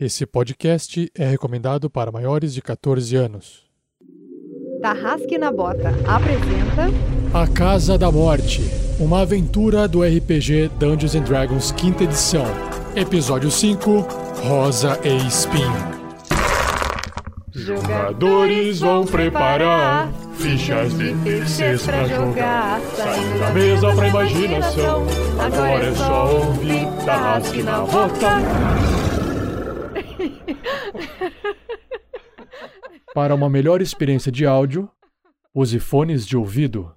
Esse podcast é recomendado para maiores de 14 anos. Tarrasque na Bota apresenta A Casa da Morte, uma aventura do RPG Dungeons and Dragons quinta edição. Episódio 5, Rosa e Espinho. Jogadores vão preparar fichas de terceiros pra jogar. Saindo da mesa pra imaginação. Agora é só ouvir Tarrasque na Bota. Para uma melhor experiência de áudio, use fones de ouvido.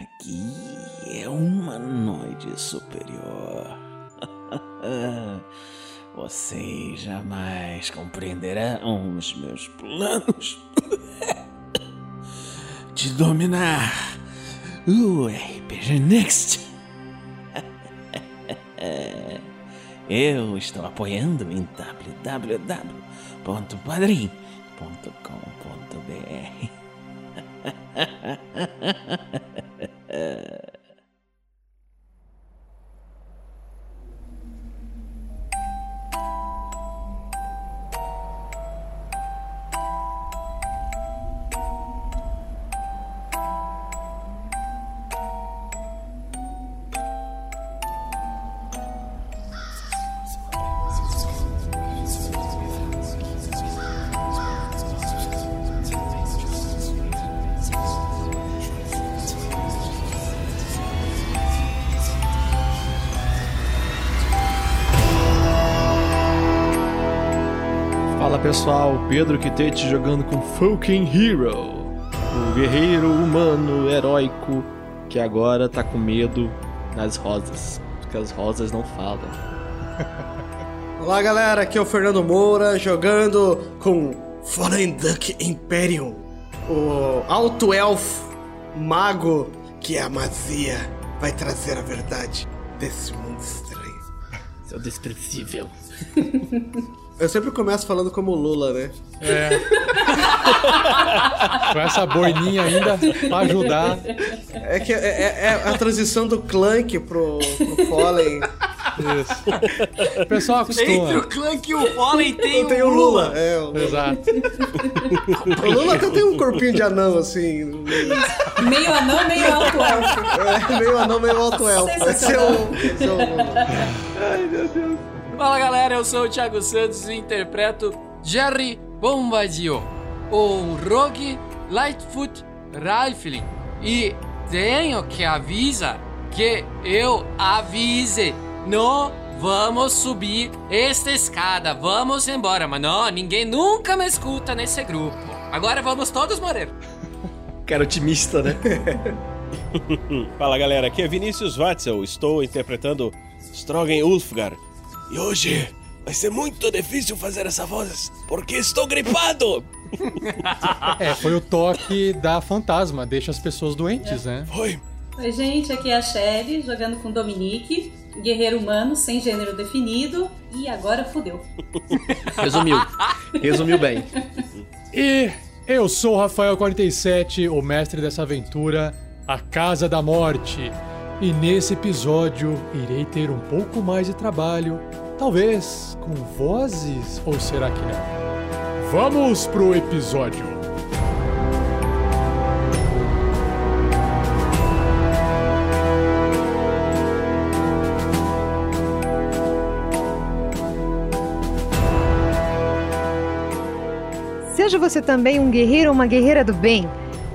Aqui é uma noite superior. Vocês jamais compreenderão os meus planos de dominar o RPG Next. Eu estou apoiando em www.padrim.com.br. pessoal, Pedro Quitete jogando com Fucking Hero, o guerreiro humano heróico que agora tá com medo das rosas, porque as rosas não falam. Olá galera, aqui é o Fernando Moura jogando com Fallen Duck Imperium, o alto elfo mago que é a magia vai trazer a verdade desse mundo estranho. Seu desprezível. Eu sempre começo falando como Lula, né? É. Com essa boininha ainda pra ajudar. É que é, é- é a transição do Clank pro, pro Fallen. Isso. O pessoal Entre o acostuma. Clank e o Fallen tem, Tem o Lula. É, o, Exato. o Lula até tem um corpinho de anão, assim. Meio anão, meio alto elfo. É, meio anão, meio alto elfo. Esse é o, esse é o Lula. Fala galera, eu sou o Thiago Santos e interpreto Jerry Bombardier, o Rogue Lightfoot Rifling. E tenho que avisar que eu avise, não vamos subir esta escada, vamos embora. Mas não, ninguém nunca me escuta nesse grupo. Agora vamos todos morrer. Cara otimista, né? Fala galera, aqui é Vinícius Watzel, estou interpretando Strogan Ulfgar. E hoje vai ser muito difícil fazer essa voz, porque estou gripado! É, foi o toque da fantasma, deixa as pessoas doentes, né? Foi. Oi, gente, aqui é a Shelly, jogando com Dominique, guerreiro humano, sem gênero definido, e agora fudeu. Resumiu. Resumiu bem. E eu sou o Rafael47, o mestre dessa aventura, a Casa da Morte. E nesse episódio irei ter um pouco mais de trabalho, talvez com vozes, ou será que não? Vamos pro episódio! Seja você também um guerreiro ou uma guerreira do bem.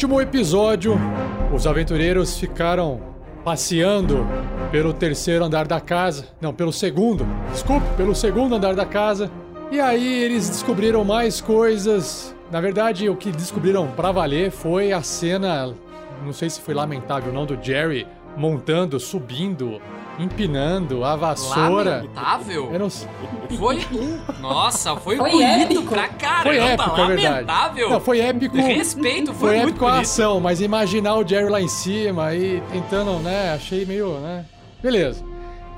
último episódio, os aventureiros ficaram passeando pelo terceiro andar da casa. Não, pelo segundo. Desculpe, pelo segundo andar da casa. E aí eles descobriram mais coisas. Na verdade, o que descobriram pra valer foi a cena, não sei se foi lamentável ou não, do Jerry montando, subindo empinando a vassoura. Lamentável? Eu não sei. Foi. Nossa, foi, Foi bonito épico. pra caramba. Foi épico, é verdade. Lamentável. Não, foi épico. Respeito, foi, Foi muito épico a bonito. ação, mas imaginar o Jerry lá em cima aí tentando, né? Achei meio, né? Beleza.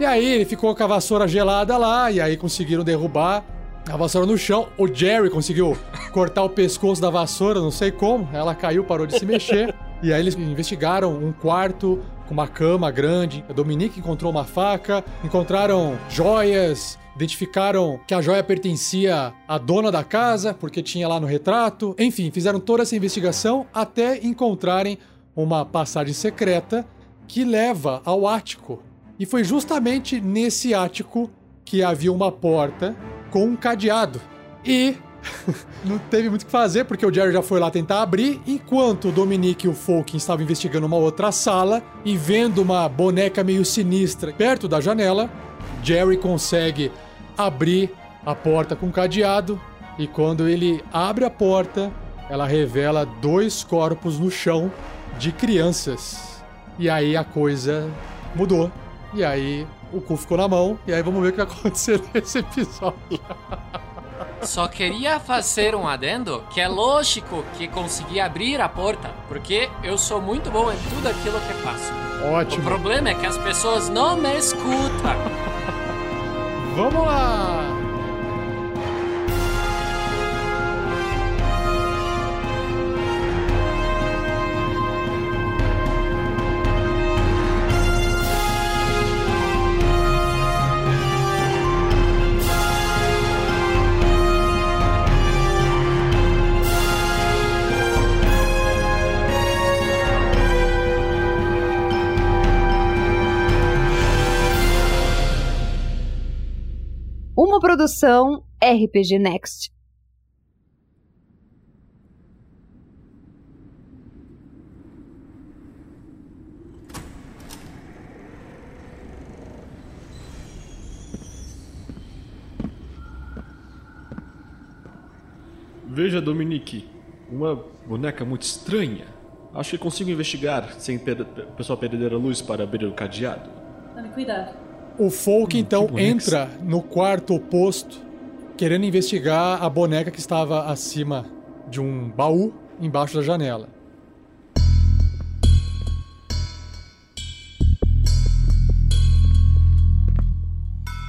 E aí ele ficou com a vassoura gelada lá, e aí conseguiram derrubar a vassoura no chão. O Jerry conseguiu cortar o pescoço da vassoura, não sei como. Ela caiu, parou de se mexer. E aí eles investigaram um quarto com uma cama grande. A Dominique encontrou uma faca, encontraram joias, identificaram que a joia pertencia à dona da casa, porque tinha lá no retrato. Enfim, fizeram toda essa investigação até encontrarem uma passagem secreta que leva ao ático. E foi justamente nesse ático que havia uma porta com um cadeado. E não teve muito o que fazer, porque o Jerry já foi lá tentar abrir, enquanto o Dominique e o Falken estavam investigando uma outra sala e vendo uma boneca meio sinistra perto da janela, Jerry consegue abrir a porta com cadeado e quando ele abre a porta, ela revela dois corpos no chão de crianças. E aí a coisa mudou. E aí o cu ficou na mão. E aí vamos ver o que vai acontecer nesse episódio. Só queria fazer um adendo que é lógico que consegui abrir a porta, porque eu sou muito bom em tudo aquilo que faço. O Ótimo. problema é que as pessoas não me escutam. Vamos lá! Produção RPG Next. Veja, Dominique, uma boneca muito estranha. Acho que consigo investigar sem per o pessoal perder a luz para abrir o cadeado. Tome cuidado. O Folk então que boneca entra no quarto oposto, querendo investigar a boneca que estava acima de um baú embaixo da janela.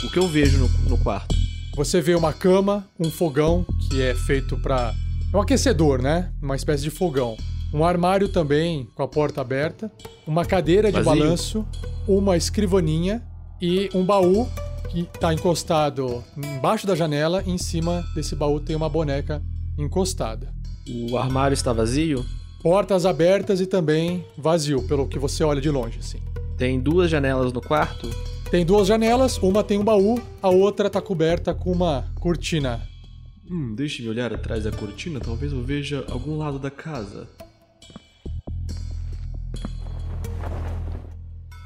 O que eu vejo no, no quarto? Você vê uma cama, um fogão que é feito para é um aquecedor, né? Uma espécie de fogão. Um armário também com a porta aberta, uma cadeira de Vazio. balanço, uma escrivaninha e um baú que está encostado embaixo da janela. E em cima desse baú tem uma boneca encostada. O armário está vazio? Portas abertas e também vazio, pelo que você olha de longe, assim. Tem duas janelas no quarto? Tem duas janelas, uma tem um baú, a outra tá coberta com uma cortina. Hum, deixe-me olhar atrás da cortina, talvez eu veja algum lado da casa.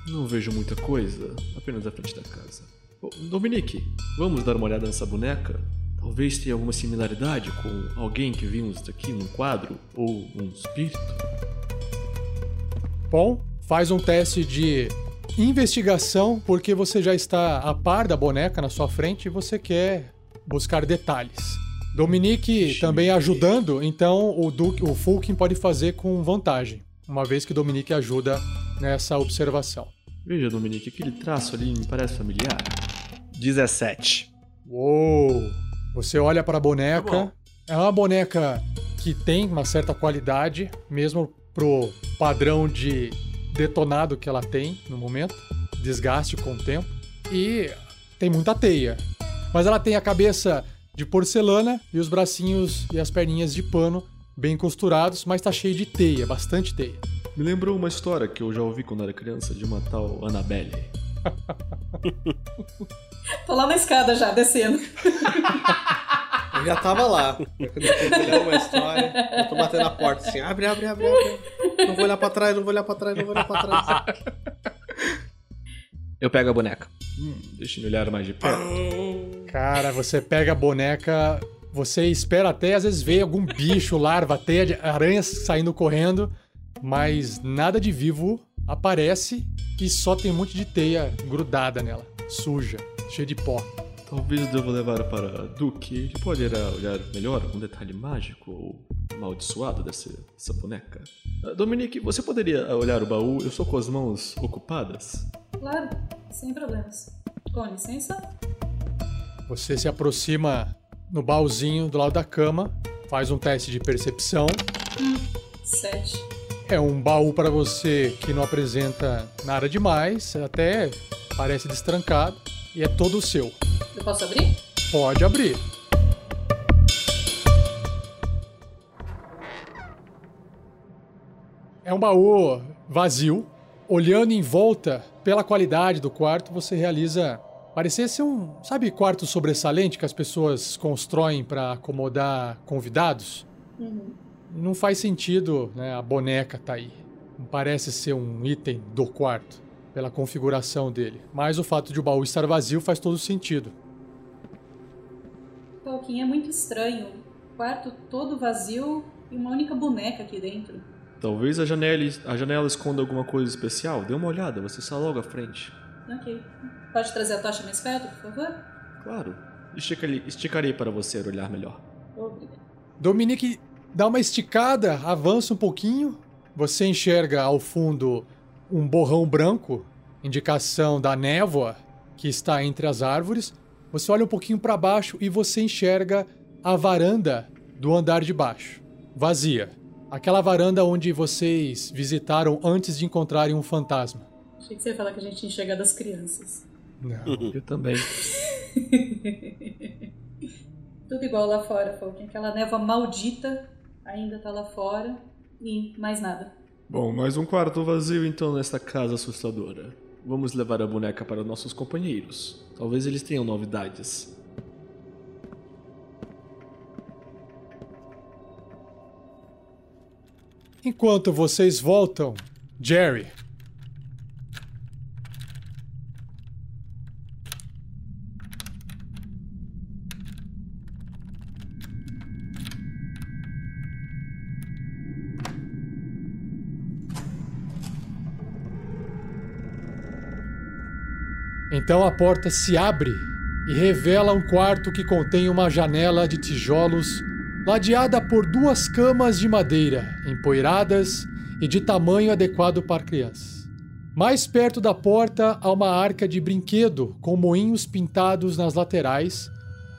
Não vejo muita coisa, apenas a frente da casa. Ô, Dominique, vamos dar uma olhada nessa boneca? Talvez tenha alguma similaridade com alguém que vimos aqui num quadro ou um espírito. Bom, faz um teste de investigação, porque você já está a par da boneca na sua frente e você quer buscar detalhes. Dominique também ajudando, então o Duke, o Fulkin pode fazer com vantagem, uma vez que Dominique ajuda nessa observação. Veja, Dominique, aquele traço ali me parece familiar. 17. Uou! Você olha para a Tá boneca. bom. É uma boneca que tem uma certa qualidade, mesmo pro padrão de detonado que ela tem no momento, desgaste com o tempo. E tem muita teia. Mas ela tem a cabeça de porcelana e os bracinhos e as perninhas de pano bem costurados, mas tá cheio de teia, bastante teia. Me lembrou uma história que eu já ouvi quando era criança de uma tal Annabelle. Tô lá na escada já, descendo. Eu já tava lá. Quando eu uma história, eu tô batendo na porta assim, abre, abre, abre, abre. Não vou olhar pra trás, não vou olhar pra trás, não vou olhar pra trás. Eu pego a boneca. Hum, deixa me olhar mais de perto. Cara, você pega a boneca, você espera até às vezes ver algum bicho, larva, teia de aranhas saindo correndo, mas nada de vivo aparece e só tem um monte de teia grudada nela, suja, cheia de pó. Talvez eu deva levar para Duque. Ele poderá olhar melhor algum detalhe mágico ou amaldiçoado dessa, dessa boneca. Ah, Dominique, você poderia olhar o baú? Eu estou com as mãos ocupadas. Claro, sem problemas. Com licença. Você se aproxima no baúzinho do lado da cama, faz um teste de percepção. Sete. É um baú para você que não apresenta nada demais, até parece destrancado e é todo seu. Eu posso abrir? Pode abrir. É um baú vazio. Olhando em volta, pela qualidade do quarto, você realiza parecer ser um, sabe, quarto sobressalente que as pessoas constroem para acomodar convidados? Não faz sentido, né? A boneca tá aí. Não parece ser um item do quarto pela configuração dele. Mas o fato de o baú estar vazio faz todo sentido. Tolkien é muito estranho. Quarto todo vazio e uma única boneca aqui dentro. Talvez a janela, a janela esconda alguma coisa especial. Dê uma olhada, você está logo à frente. Ok. Pode trazer a tocha mais perto, por favor? Claro. Esticarei, esticarei para você olhar melhor. Obrigada. Dominique dá uma esticada, avança um pouquinho. Você enxerga ao fundo um borrão branco, indicação da névoa que está entre as árvores. Você olha um pouquinho para baixo e você enxerga a varanda do andar de baixo, vazia. Aquela varanda onde vocês visitaram antes de encontrarem um fantasma. Achei que você ia falar que a gente enxerga das crianças. Não. Eu também. Tudo igual lá fora, Tolkien. Aquela névoa maldita ainda tá lá fora. E mais nada. Bom, mais um quarto vazio então nesta casa assustadora. Vamos levar a boneca para nossos companheiros. Talvez eles tenham novidades. Enquanto vocês voltam, Jerry. Então a porta se abre e revela um quarto que contém uma janela de tijolos ladeada por duas camas de madeira, empoeiradas e de tamanho adequado para crianças. Mais perto da porta há uma arca de brinquedo com moinhos pintados nas laterais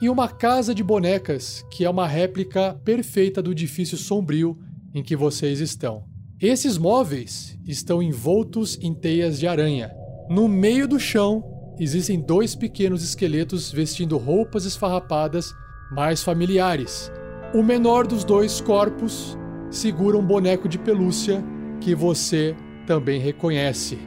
e uma casa de bonecas que é uma réplica perfeita do edifício sombrio em que vocês estão. Esses móveis estão envoltos em teias de aranha. No meio do chão existem dois pequenos esqueletos vestindo roupas esfarrapadas mais familiares. O menor dos dois corpos segura um boneco de pelúcia que você também reconhece.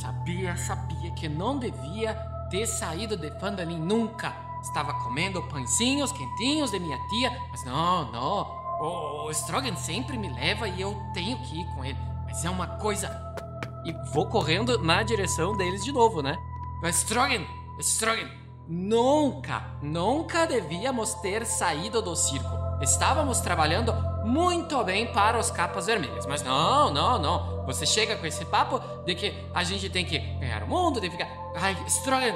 Sabia, sabia que não devia ter saído de Phandalin nunca. Estava comendo pãezinhos quentinhos de minha tia, mas não, não. O, o Strogan sempre me leva e eu tenho que ir com ele. Mas é uma coisa. E vou correndo na direção deles de novo, né? Strogan, Strogan, nunca, nunca devíamos ter saído do circo. Estávamos trabalhando muito bem para os capas vermelhas. Mas não, não, não. Você chega com esse papo de que a gente tem que ganhar o mundo, de ficar. Ai, Strogan,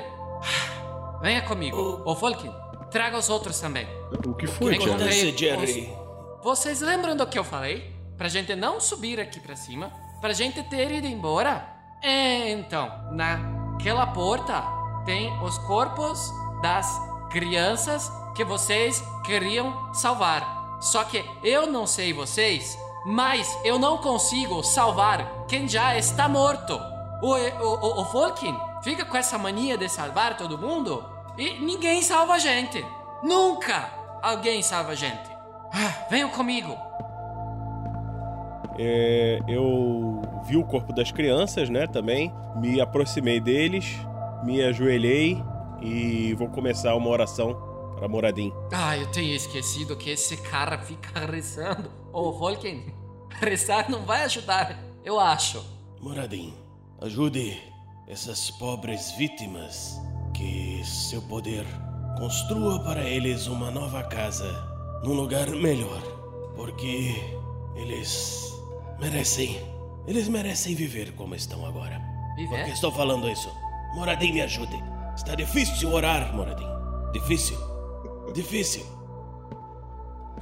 venha comigo. Ô, Volkin, traga os outros também. O que foi? Acontece, Jerry. os- Vocês lembram do que eu falei? Pra gente não subir aqui pra cima? Pra gente ter ido embora? É, então, naquela porta tem os corpos das crianças que vocês queriam salvar. Só que eu não sei vocês, mas eu não consigo salvar quem já está morto. O, o, o, o fica com essa mania de salvar todo mundo e ninguém salva a gente. Nunca alguém salva a gente. Ah, venham comigo. É, eu vi o corpo das crianças, né, também. Me aproximei deles, me ajoelhei e vou começar uma oração para Moradim. Ah, eu tenho esquecido que esse cara fica rezando. Ô, Volken, rezar não vai ajudar, eu acho. Moradim, ajude essas pobres vítimas, que seu poder construa para eles uma nova casa num lugar melhor, porque eles merecem, eles merecem viver como estão agora. Por que Viver? estou falando isso? Moradim, me ajude. Está difícil orar, Moradim. Difícil. Difícil.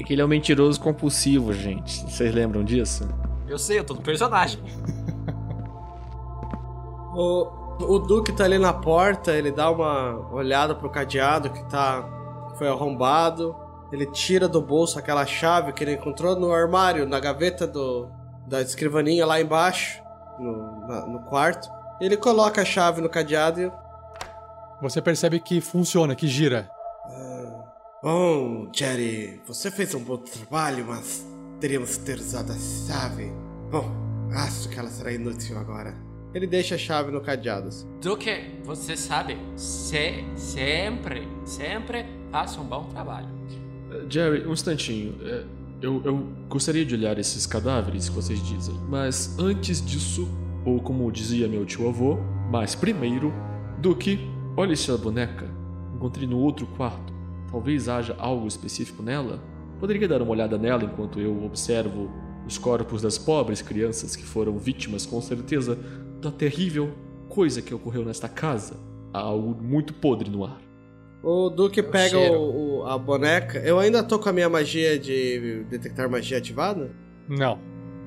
É que ele é um mentiroso compulsivo, gente. Vocês lembram disso? Eu sei, eu tô no personagem. O, o Duque tá ali na porta, ele dá uma olhada pro cadeado que tá. que foi arrombado. Ele tira do bolso aquela chave que ele encontrou no armário, na gaveta do, da escrivaninha lá embaixo, no, na- no quarto. Ele coloca a chave no cadeado e. Você percebe que funciona, que gira. Bom, Jerry, você fez um bom trabalho, mas teríamos que ter usado a chave. Bom, acho que ela será inútil agora. Ele deixa a chave no cadeado. Duque, você sabe, se, sempre, sempre faça um bom trabalho. Jerry, um instantinho. Eh, Eu, eu gostaria de olhar esses cadáveres que vocês dizem, mas antes disso, ou como dizia meu tio avô, mas primeiro, Duque, olhe essa boneca. Encontrei no outro quarto. Talvez haja algo específico nela? Poderia dar uma olhada nela enquanto eu observo os corpos das pobres crianças que foram vítimas, com certeza, da terrível coisa que ocorreu nesta casa. Há algo muito podre no ar. O Duque pega o, o- a boneca. Eu ainda tô com a minha magia de detectar magia ativada? Não.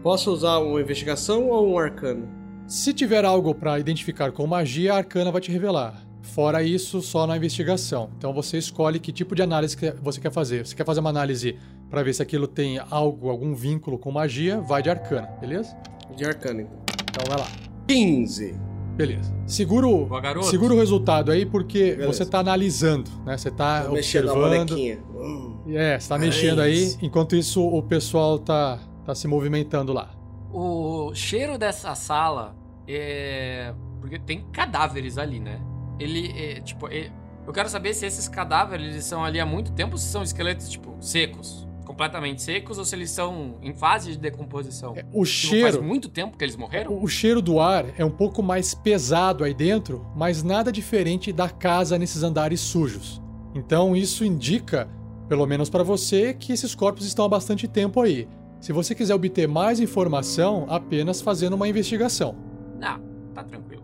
Posso usar uma investigação ou um arcano? Se tiver algo pra identificar com magia, a arcana vai te revelar. Fora isso, só na investigação. Então você escolhe que tipo de análise que você quer fazer. Você quer fazer uma análise pra ver se aquilo tem algo, algum vínculo com magia, vai de arcana, beleza? De arcano, então. Então vai lá. 15. Beleza. Segura o, Boa, segura o resultado aí porque Beleza. você tá analisando, né? Você tá na observando. Hum. É, você tá mexendo aí. Enquanto isso, o pessoal tá, tá se movimentando lá. O cheiro dessa sala é. Porque tem cadáveres ali, né? Ele é, tipo, é- eu quero saber se esses cadáveres eles são ali há muito tempo ou se são esqueletos, tipo, secos. Completamente secos ou se eles são em fase de decomposição. É, O Tipo, cheiro. Faz muito tempo que eles morreram? O cheiro do ar é um pouco mais pesado aí dentro, mas nada diferente da casa nesses andares sujos. Então isso indica, pelo menos pra você, que esses corpos estão há bastante tempo aí. Se você quiser obter mais informação, apenas fazendo uma investigação. Não, tá tranquilo.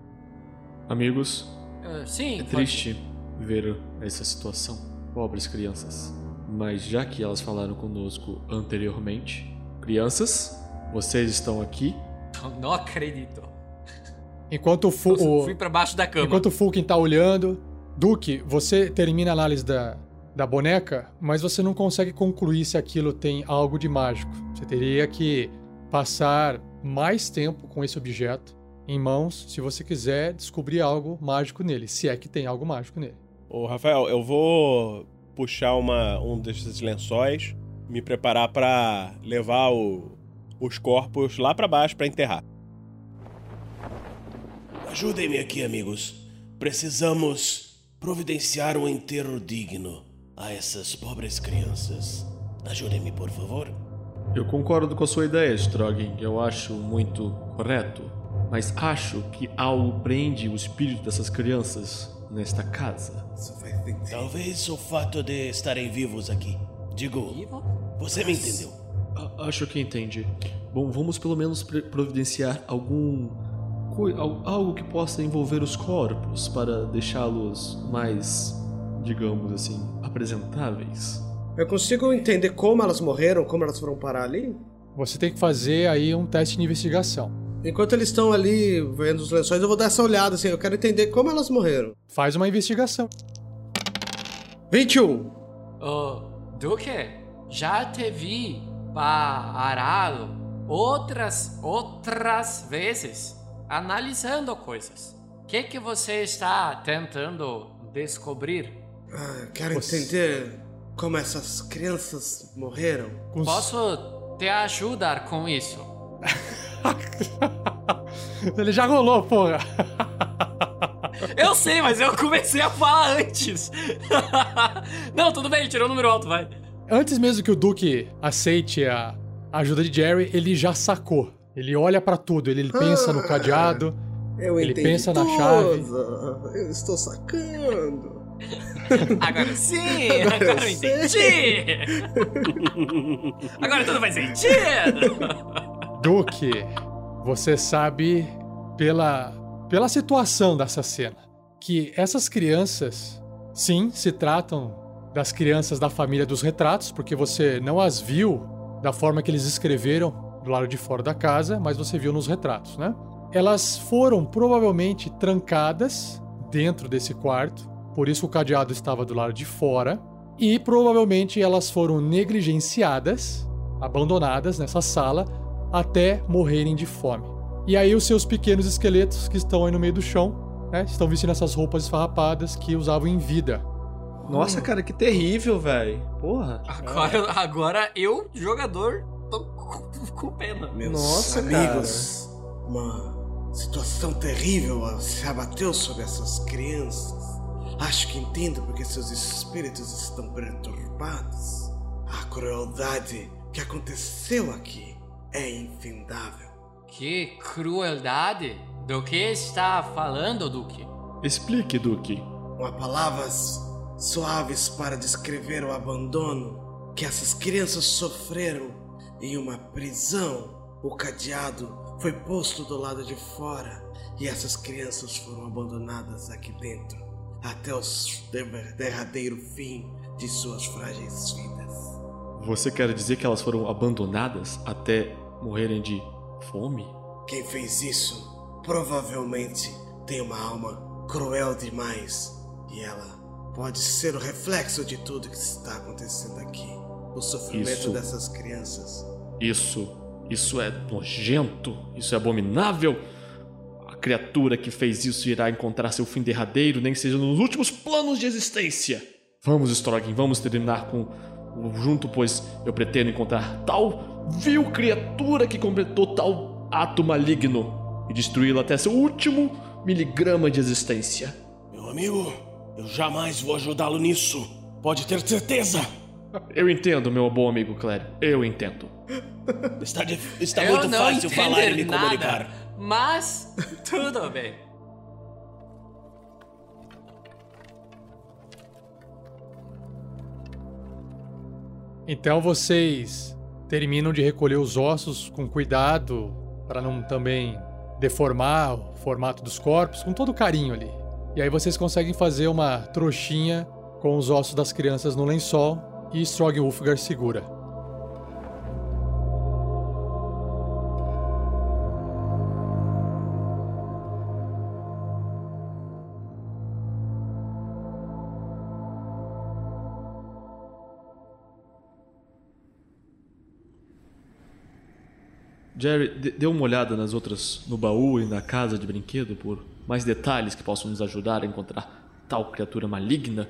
Amigos, Ah, sim, É pode- triste ver essa situação. Pobres crianças. Mas já que elas falaram conosco anteriormente, crianças, vocês estão aqui. Não acredito. Enquanto o, fui pra baixo da cama. enquanto o Fulkin tá olhando, Duke, você termina a análise da, da boneca, mas você não consegue concluir se aquilo tem algo de mágico. Você teria que passar mais tempo com esse objeto em mãos se você quiser descobrir algo mágico nele, se é que tem algo mágico nele. Ô, Rafael, eu vou puxar uma, um desses lençóis, me preparar pra levar o- os corpos lá pra baixo pra enterrar. Ajudem-me aqui, amigos. Precisamos providenciar um enterro digno a essas pobres crianças. Ajudem-me, por favor. Eu concordo com a sua ideia, Strogan. Eu acho muito correto. Mas acho que algo prende o espírito dessas crianças nesta casa. Talvez o fato de estarem vivos aqui. Digo, você me entendeu. A- Acho que entende. Bom, vamos pelo menos providenciar algum. algo que possa envolver os corpos para deixá-los mais, digamos assim, apresentáveis. Eu consigo entender como elas morreram, como elas foram parar ali? Você tem que fazer aí um teste de investigação. Enquanto eles estão ali vendo os lençóis, eu vou dar essa olhada assim. Eu quero entender como elas morreram. Faz uma investigação. 21. Ô, Duque, já te vi parado outras, outras vezes analisando coisas. O que, que você está tentando descobrir? Ah, eu quero Você- entender como essas crianças morreram. Posso te ajudar com isso? Ele já rolou, porra. Eu sei, mas eu comecei a falar antes. Não, tudo bem, tirou o número alto, vai. Antes mesmo que o Duke aceite a ajuda de Jerry, ele já sacou. Ele olha pra tudo, ele pensa no cadeado. Eu Ele pensa na tudo. chave. Eu estou sacando. Agora sim! Agora Agora, eu eu entendi! Agora tudo faz sentido! Duque, você sabe pela, pela situação dessa cena que essas crianças, sim, se tratam das crianças da família dos retratos, porque você não as viu da forma que eles escreveram do lado de fora da casa, mas você viu nos retratos, né? Elas foram provavelmente trancadas dentro desse quarto, por isso o cadeado estava do lado de fora, e provavelmente elas foram negligenciadas, abandonadas nessa sala até morrerem de fome. E aí os seus pequenos esqueletos que estão aí no meio do chão, né, estão vestindo essas roupas esfarrapadas que usavam em vida. Nossa, cara, que terrível, velho. Porra. Agora, agora eu, jogador, tô com, pena. Meus Nossa, amigos, uma situação terrível se abateu sobre essas crianças. Acho que entendo porque seus espíritos estão perturbados. A crueldade que aconteceu aqui é infindável. Que crueldade! Do que está falando, Duque? Explique, Duque. Uma palavras suaves para descrever o abandono que essas crianças sofreram em uma prisão. O cadeado foi posto do lado de fora e essas crianças foram abandonadas aqui dentro até o der- derradeiro fim de suas frágeis vidas. Você quer dizer que elas foram abandonadas até morrerem de fome? Quem fez isso provavelmente tem uma alma cruel demais e ela pode ser o reflexo de tudo que está acontecendo aqui. O sofrimento Isso. dessas crianças. Isso, isso é nojento, isso é abominável. A criatura que fez isso irá encontrar seu fim derradeiro, nem que seja nos últimos planos de existência. Vamos, Strogan, vamos terminar com o junto, pois eu pretendo encontrar tal vil criatura que completou tal ato maligno e destruí-la até seu último miligrama de existência. Meu amigo, eu jamais vou ajudá-lo nisso. Pode ter certeza. Eu entendo, meu bom amigo Clary, eu entendo. Está, dif- está eu muito não fácil falar e me nada, comunicar. Mas tudo bem. Então vocês terminam de recolher os ossos com cuidado para não também deformar o formato dos corpos, com todo carinho ali. E aí vocês conseguem fazer uma trouxinha com os ossos das crianças no lençol e Strog Ulfgar segura. Jerry, dê dê uma olhada nas outras no baú e na casa de brinquedo por mais detalhes que possam nos ajudar a encontrar tal criatura maligna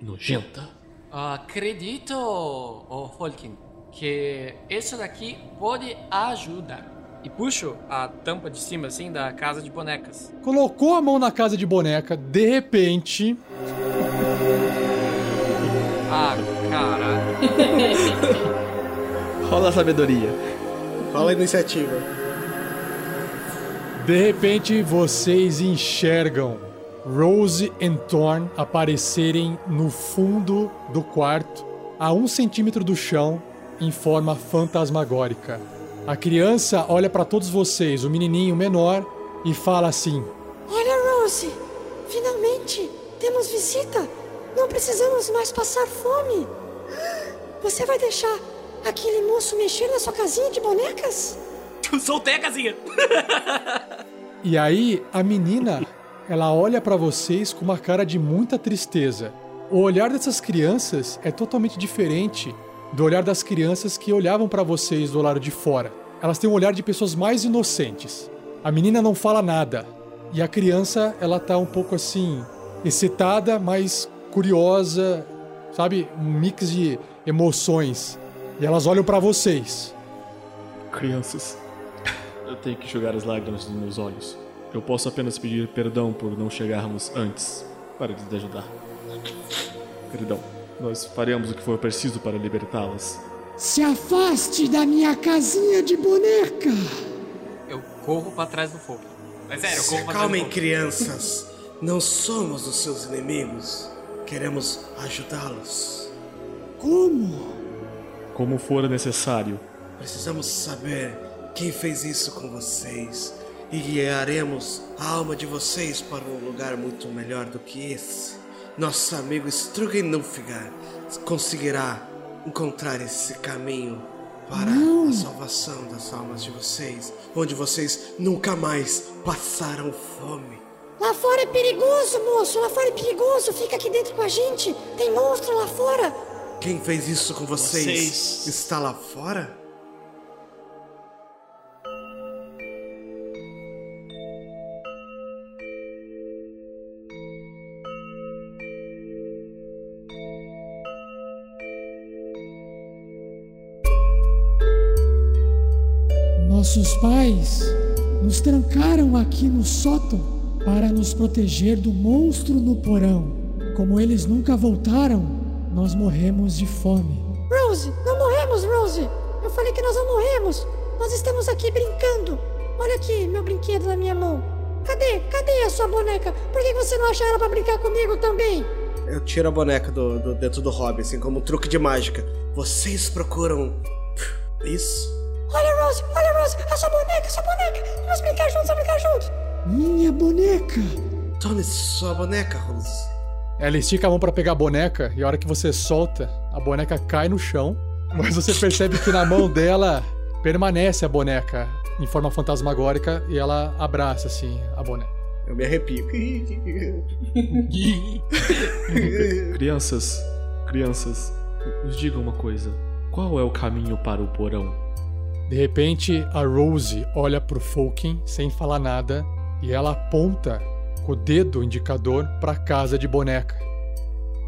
e nojenta. Acredito, oh, Folkin, que isso daqui pode ajudar. E puxo a tampa de cima, assim, da casa de bonecas. Colocou a mão na casa de boneca, de repente, Ah, caralho. Rola a sabedoria. Fala a iniciativa. De repente, vocês enxergam Rose e Thorn aparecerem no fundo do quarto, a um centímetro do chão, em forma fantasmagórica. A criança olha para todos vocês, o menininho menor, e fala assim: Olha, Rose! Finalmente! Temos visita! Não precisamos mais passar fome! Você vai deixar aquele moço mexer na sua casinha de bonecas? Soltei a casinha. E aí a menina, ela olha pra vocês com uma cara de muita tristeza. O olhar dessas crianças é totalmente diferente do olhar das crianças que olhavam pra vocês do lado de fora. Elas têm um olhar de pessoas mais inocentes. A menina não fala nada e a criança, ela tá um pouco assim excitada, mas curiosa, sabe, um mix de emoções. E elas olham pra vocês. Crianças, eu tenho que enxugar as lágrimas dos meus olhos. Eu posso apenas pedir perdão por não chegarmos antes para lhes ajudar. Perdão, nós faremos o que for preciso para libertá-las. Se afaste da minha casinha de boneca! Eu corro pra trás do fogo. Mas sério, Se como fazer acalmem, crianças. Não somos os seus inimigos. Queremos ajudá-los. Como? Como for necessário. Precisamos saber quem fez isso com vocês. E guiaremos a alma de vocês para um lugar muito melhor do que esse. Nosso amigo Strugen Nulfgar conseguirá encontrar esse caminho para a salvação das almas de vocês, onde vocês nunca mais passaram fome. Lá fora é perigoso, moço. Lá fora é perigoso. Fica aqui dentro com a gente. Tem monstro lá fora. Quem fez isso com vocês, Vocês. está lá fora? Nossos pais nos trancaram aqui no sótão para nos proteger do monstro no porão. Como eles nunca voltaram, nós morremos de fome. Rose, não morremos, Rose. Eu falei que nós não morremos. Nós estamos aqui brincando. Olha aqui, meu brinquedo na minha mão. Cadê? Cadê a sua boneca? Por que você não acha ela pra brincar comigo também? Eu tiro a boneca do, do dentro do hobby, assim como um truque de mágica. Vocês procuram isso? Olha, Rose, olha, Rose, a sua boneca, a sua boneca. Vamos brincar juntos, vamos brincar juntos. Minha boneca! Tome sua boneca, Rose. Ela estica a mão pra pegar a boneca e a hora que você solta, a boneca cai no chão. Mas você percebe que na mão dela permanece a boneca em forma fantasmagórica e ela abraça assim a boneca. Eu me arrepio. Crianças, crianças, nos digam uma coisa. Qual é o caminho para o porão? De repente, a Rose olha pro Fulkin sem falar nada e ela aponta o dedo indicador pra casa de boneca.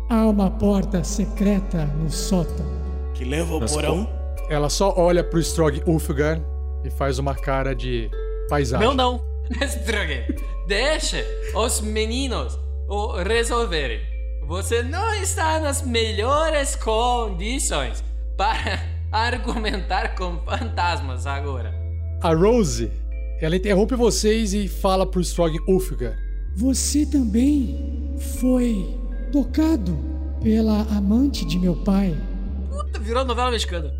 Há uma porta secreta no sótão. Que leva ao Nas porão? Ela só olha pro Strog Ulfgar e faz uma cara de paisagem. Não, não. Strogan, deixe os meninos o resolverem. Você não está nas melhores condições para argumentar com fantasmas agora. A Rose, ela interrompe vocês e fala pro Strog Ulfgar. Você também foi tocado pela amante de meu pai. Puta, virou novela mexicana.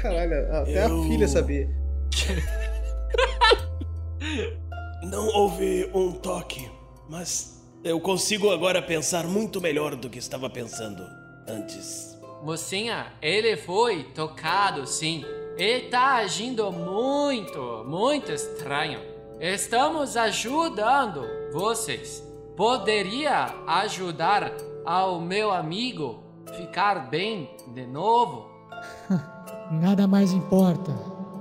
Caralho, até Eu- a filha sabia. Não houve um toque, mas eu consigo agora pensar muito melhor do que estava pensando antes. Mocinha, ele foi tocado sim. Ele tá agindo muito, muito estranho. Estamos ajudando vocês. Poderia ajudar ao meu amigo ficar bem de novo? Nada mais importa.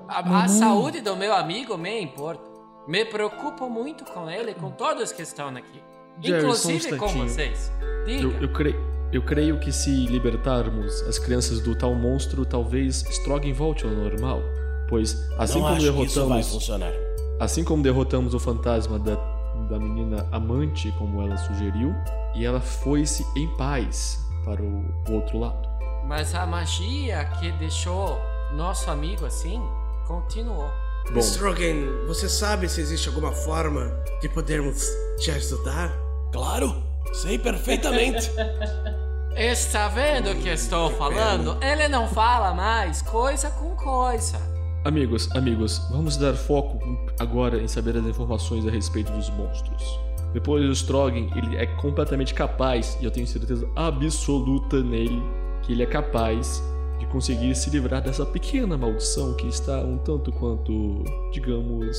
A, saúde do meu amigo me importa. Me preocupo muito com ele, com todos que estão aqui. Jerry, só um Inclusive com vocês. Diga. Eu, eu, creio, eu creio que se libertarmos as crianças do tal monstro, talvez Strogan volte ao normal. Pois assim Não como acho que isso vai derrotamos. funcionar. Assim como derrotamos o fantasma da, da menina amante, como ela sugeriu, e ela foi-se em paz para o, o outro lado. Mas a magia que deixou nosso amigo assim continuou. Bom, Strogan, você sabe se existe alguma forma de podermos te ajudar? Claro, sei perfeitamente. Está vendo o que estou falando? Ele não fala mais coisa com coisa. Amigos, amigos, vamos dar foco agora em saber as informações a respeito dos monstros. Depois o Strogan, ele é completamente capaz, e eu tenho certeza absoluta nele, que ele é capaz de conseguir se livrar dessa pequena maldição que está um tanto quanto, digamos,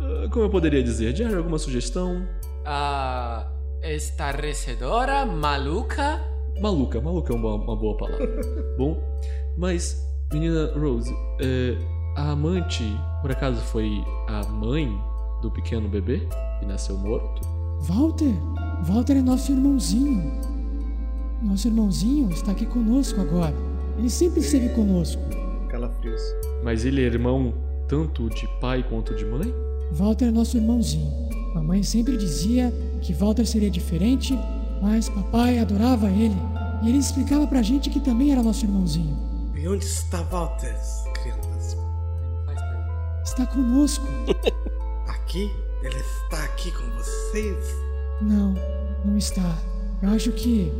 ah, como eu poderia dizer, Jerry, alguma sugestão? Ah, estarrecedora, maluca. Maluca, maluca é uma, uma boa palavra. Bom, mas, menina Rose, é, a amante, por acaso, foi a mãe do pequeno bebê que nasceu morto? Walter, Walter é nosso irmãozinho. Nosso irmãozinho está aqui conosco agora. Ele sempre esteve conosco. Calafrios. Mas ele é irmão tanto de pai quanto de mãe? Walter é nosso irmãozinho. Mamãe sempre dizia que Walter seria diferente, mas papai adorava ele. E ele explicava pra gente que também era nosso irmãozinho. E onde está Walter? Está conosco. Aqui, Ele está aqui com vocês? Não, não está. Eu acho que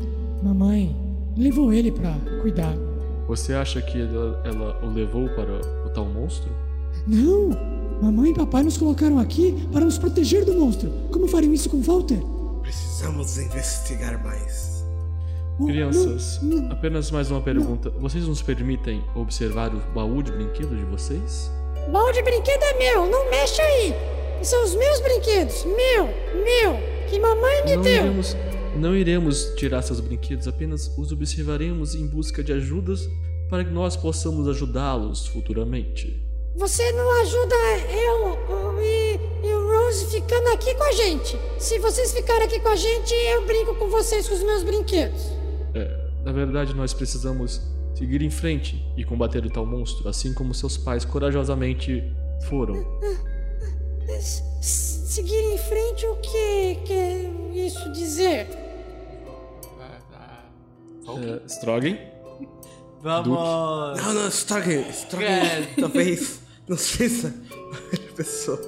mamãe levou ele pra cuidar. Você acha que ela, ela o levou para o tal monstro? Não! Mamãe e papai nos colocaram aqui para nos proteger do monstro. Como fariam isso com Walter? Precisamos investigar mais. Oh, Crianças, não, não. apenas mais uma pergunta. Vocês nos permitem observar o baú de brinquedos de vocês? Baú de brinquedo é meu, não mexe aí. São os meus brinquedos, meu, meu, que mamãe me Não deu. iremos, não iremos tirar seus brinquedos, apenas os observaremos em busca de ajudas para que nós possamos ajudá-los futuramente. Você não ajuda eu, eu e, e o Rose ficando aqui com a gente. Se vocês ficarem aqui com a gente, eu brinco com vocês com os meus brinquedos. É, na verdade, nós precisamos seguir em frente e combater o tal monstro, assim como seus pais corajosamente foram. Seguir em frente, o que quer isso dizer? É, Strogan? Vamos. Não, não, Strogan, Strogan, É. talvez não seja a pessoa.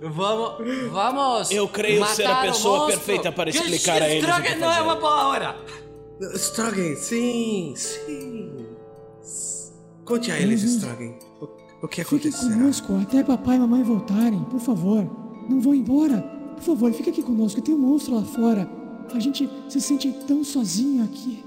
Vamos. Vamos. Eu creio ser a pessoa perfeita para explicar a que Strogan não é uma boa hora. Strogan, sim, sim. Conte a eles, Uhum. Strogan, o, o que Fique acontecerá. conosco até papai e mamãe voltarem, por favor. Não vão embora. Por favor, fica aqui conosco. Tem um monstro lá fora. A gente se sente tão sozinho aqui.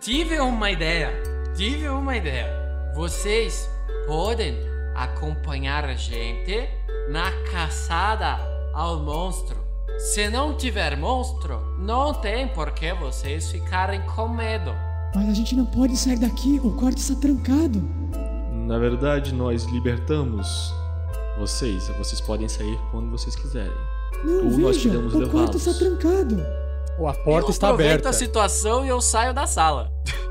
Tive uma ideia. Tive uma ideia. Vocês podem acompanhar a gente na caçada ao monstro. Se não tiver monstro, não tem por que vocês ficarem com medo. Mas a gente não pode sair daqui. O quarto está trancado. Na verdade, nós libertamos vocês. Vocês podem sair quando vocês quiserem. Não, Ou nós veja. podemos O quarto levá-los. está trancado. A porta eu está aproveito aberta. a situação e eu saio da sala.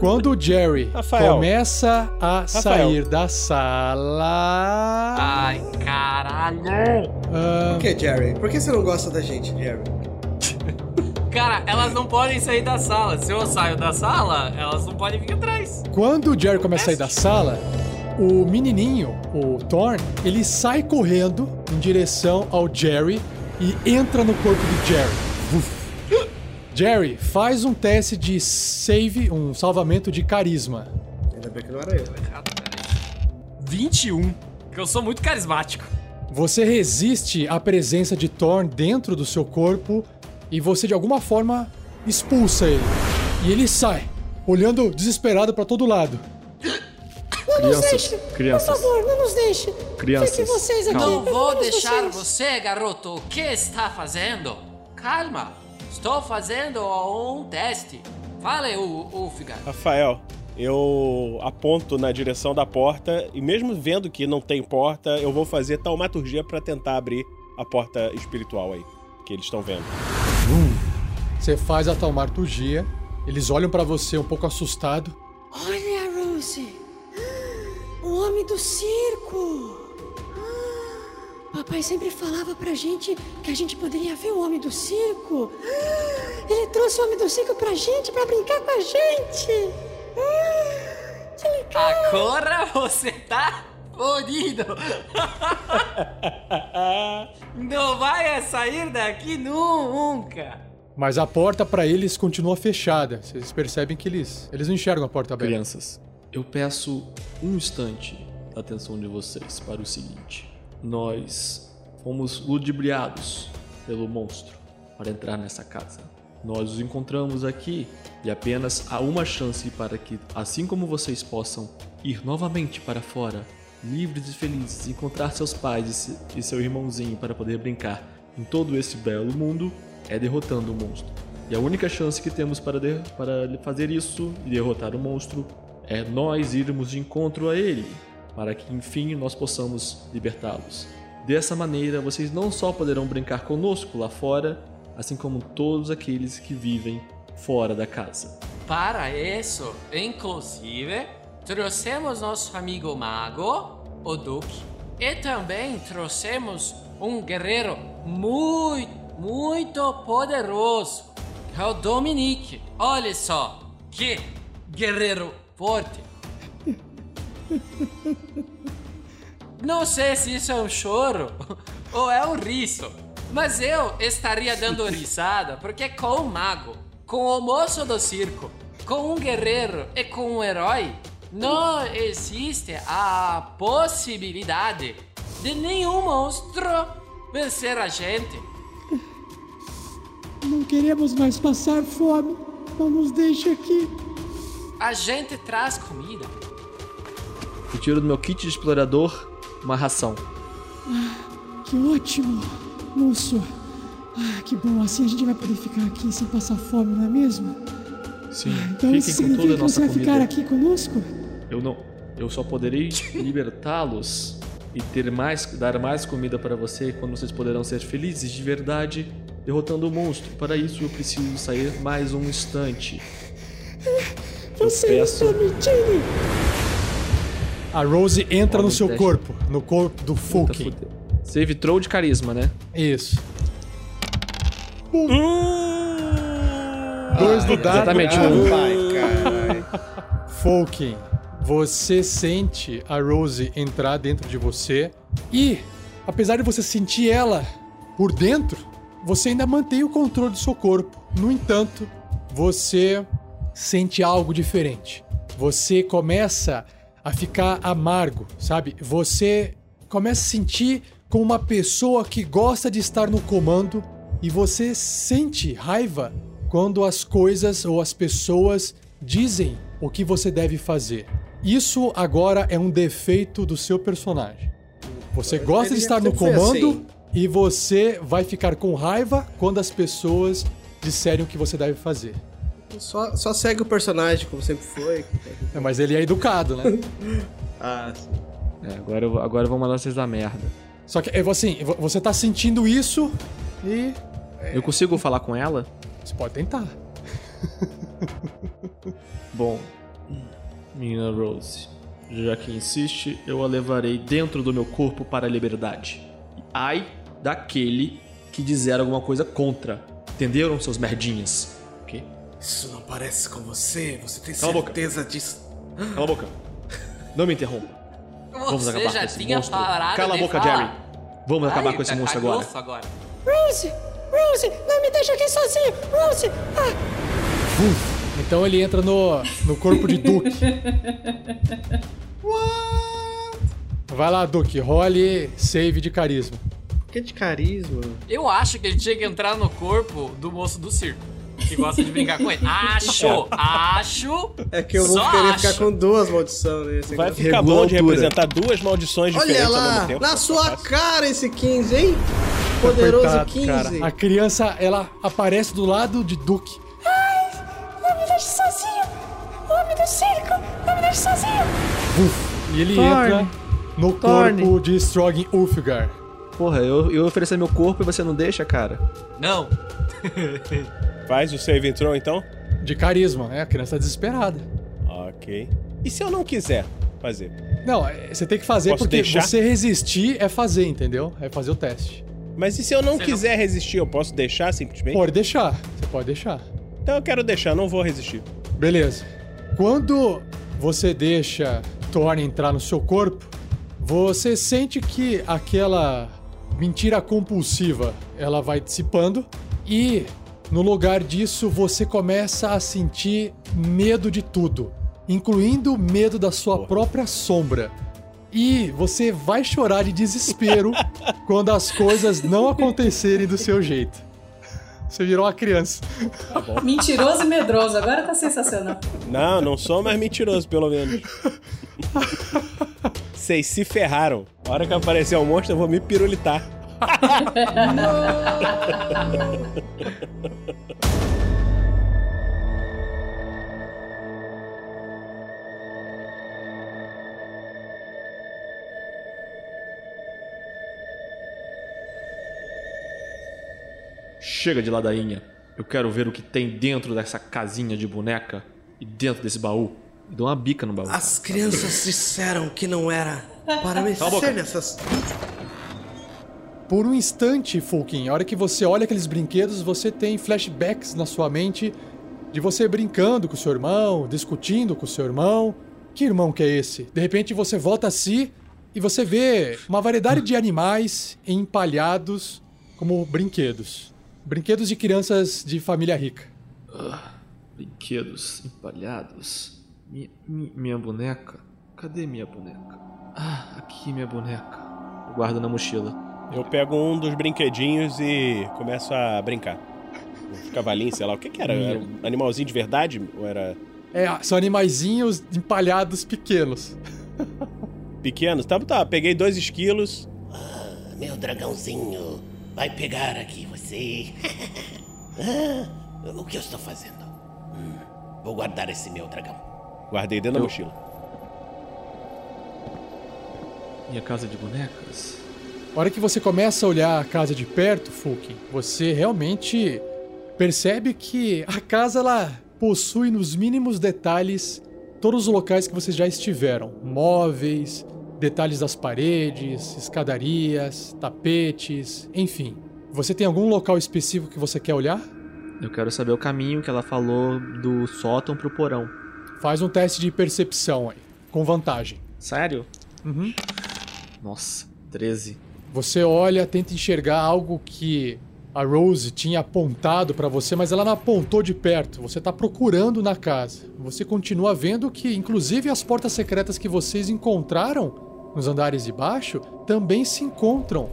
Quando o Jerry Rafael. começa a Rafael. sair da sala. Ai, caralho! ah, Por que, Jerry? Por que você não gosta da gente, Jerry? Cara, elas não podem sair da sala. Se eu saio da sala, elas não podem vir atrás. quando o Jerry começa a sair da sala, o menininho, o Thorn, ele sai correndo em direção ao Jerry e entra no corpo do Jerry. Vuf. Jerry, faz um teste de save, um salvamento de carisma. Ainda bem que não era eu. 21. Que eu sou muito carismático. Você resiste à presença de Thorn dentro do seu corpo e você de alguma forma expulsa ele. E ele sai, olhando desesperado pra todo lado. Não nos Crianças, deixe, crianças. por favor, não nos deixe. Crianças, Fiquem vocês aqui. Não vou deixar vocês. você, garoto. O que está fazendo? Calma. Estou fazendo um teste. Fale, U- Ulfgar. Rafael, eu aponto na direção da porta e mesmo vendo que não tem porta, eu vou fazer taumaturgia pra tentar abrir a porta espiritual aí que eles estão vendo. Você faz a taumaturgia, eles olham pra você um pouco assustado. Olha, Rose. O homem do circo. Papai sempre falava pra gente que a gente poderia ver o homem do circo. Ele trouxe o homem do circo pra gente, pra brincar com a gente. Que legal. Agora você tá fodido. Não vai sair daqui nunca. Mas a porta pra eles continua fechada. Vocês percebem que eles, eles não enxergam a porta aberta. Crianças, eu peço um instante da atenção de vocês para o seguinte: nós fomos ludibriados pelo monstro para entrar nessa casa. Nós os encontramos aqui e apenas há uma chance para que, assim como vocês possam ir novamente para fora, livres e felizes, encontrar seus pais e se- seu irmãozinho para poder brincar em todo esse belo mundo, é derrotando o monstro. E a única chance que temos para, para fazer isso e derrotar o monstro é nós irmos de encontro a ele, para que enfim nós possamos libertá-los. Dessa maneira, vocês não só poderão brincar conosco lá fora, assim como todos aqueles que vivem fora da casa. Para isso, inclusive, trouxemos nosso amigo mago, o Duque, e também trouxemos um guerreiro muito, muito poderoso, que é o Dominique. Olha só, que guerreiro forte. Não sei se isso é um choro ou é um riso. Mas eu estaria dando risada porque com o mago, com o moço do circo, com um guerreiro e com um herói, não existe a possibilidade de nenhum monstro vencer a gente. Não queremos mais passar fome. Não nos deixe aqui. A gente traz comida. Eu tiro do meu kit de explorador uma ração. Que ótimo, moço. Ah, que bom. Assim a gente vai poder ficar aqui sem passar fome, não é mesmo? Sim, Então isso fiquem com toda a que nossa você vai ficar aqui conosco? Eu não. Eu só poderei libertá-los e ter mais, dar mais comida para você quando vocês poderão ser felizes de verdade derrotando o monstro. Para isso eu preciso sair mais um instante. Eu Você peço. está mentindo! A Rose entra no seu teste. corpo, no corpo do Fulkin. Save throw de carisma, né? Isso. Dois do dado. Exatamente, um. um. Fulkin, você sente a Rose entrar dentro de você e, apesar de você sentir ela por dentro, você ainda mantém o controle do seu corpo. No entanto, você sente algo diferente. Você começa a ficar amargo, sabe? Você começa a sentir como uma pessoa que gosta de estar no comando e você sente raiva quando as coisas ou as pessoas dizem o que você deve fazer. Isso agora é um defeito do seu personagem. Você gosta de estar no comando assim. e você vai ficar com raiva quando as pessoas disserem o que você deve fazer. Só, só segue o personagem, como sempre foi. É, mas ele é educado, né? Ah, sim. É, agora, eu, agora eu vou mandar vocês dar merda. Só que assim, vo- você tá sentindo isso e Eu consigo falar com ela? você pode tentar. Bom, menina Rose, já que insiste, eu a levarei dentro do meu corpo para a liberdade. Ai daquele que dizer alguma coisa contra. Entenderam, seus merdinhas? Isso não parece com você, você tem Cala certeza disso. Cala a boca. Não me interrompa. Vamos Você acabar já com esse tinha monstro. Cala a boca, falar. Jerry. Vamos acabar Ai, com esse tá monstro agora. agora. Rose! Rose! Não me deixa aqui sozinho! Rose! Ah! Então ele entra no, no corpo de Duke. Vai lá, Duke, role save de carisma. Que de carisma. Eu acho que ele tinha que entrar no corpo do moço do circo. Que gosta de brincar com ele. Acho, acho. É que eu vou querer acho. ficar com duas maldições, né? Esse Vai aqui. ficar Regula bom de altura. representar duas maldições diferentes Olha ao lá, mesmo tempo. na sua cara esse 15, hein? Poderoso Coitado, 15. cara. A criança, ela aparece do lado de Duke. Não me deixe sozinho! Homem do circo! Não me deixe sozinho! E ele Thorne. entra no Thorne. corpo de Strogin Ulfgar. Porra, eu, eu oferecer meu corpo e você não deixa, cara? Não. Faz o save and throw então? De carisma, né? A criança tá desesperada. Ok. E se eu não quiser fazer? Não, é, você tem que fazer Posso porque deixar? você resistir é fazer, entendeu? É fazer o teste. Mas e se eu não Você quiser resistir, eu posso deixar simplesmente? Pode deixar, você pode deixar. Então eu quero deixar, não vou resistir. Beleza. Quando você deixa Thorne entrar no seu corpo, você sente que aquela mentira compulsiva ela vai dissipando e no lugar disso você começa a sentir medo de tudo, incluindo medo da sua própria sombra. E você vai chorar de desespero quando as coisas não acontecerem do seu jeito. Você virou uma criança. Mentiroso e medroso, agora tá sensacional. Não, não sou mais mentiroso, pelo menos. Vocês se ferraram. A hora que aparecer um monstro, eu vou me pirulitar. Chega de ladainha. Eu quero ver o que tem dentro dessa casinha de boneca e dentro desse baú. Dou uma bica no baú. As crianças disseram que não era para mexer nessas. Por um instante, Fulkin, a hora que você olha aqueles brinquedos, você tem flashbacks na sua mente de você brincando com seu irmão, discutindo com seu irmão. Que irmão que é esse? De repente você volta a si E você vê uma variedade de animais empalhados como brinquedos. Brinquedos de crianças de família rica. Ah, brinquedos empalhados. Mi- mi- minha boneca? Cadê minha boneca? Ah, aqui minha boneca. Guardo na mochila. Eu pego um dos brinquedinhos e começo a brincar. Um cavalinho, sei lá. O que que era? Era um animalzinho de verdade? Ou era É, são animaizinhos empalhados pequenos. pequeno? Tá, tá. Peguei dois esquilos. Meu dragãozinho vai pegar aqui você. Ah, o que eu estou fazendo? Hum, vou guardar esse meu dragão. Guardei dentro da Eu- mochila. Minha casa de bonecas? A hora que você começa a olhar a casa de perto, Fulkin, você realmente percebe que a casa ela possui nos mínimos detalhes todos os locais que vocês já estiveram: móveis, detalhes das paredes, escadarias, tapetes, enfim. Você tem algum local específico que você quer olhar? Eu quero saber o caminho que ela falou do sótão pro porão. Faz um teste de percepção aí, com vantagem. Sério? Uhum. Nossa, 13. Você olha, tenta enxergar algo que a Rose tinha apontado pra você, mas ela não apontou de perto. Você tá procurando na casa. Você continua vendo que, inclusive, as portas secretas que vocês encontraram nos andares de baixo também se encontram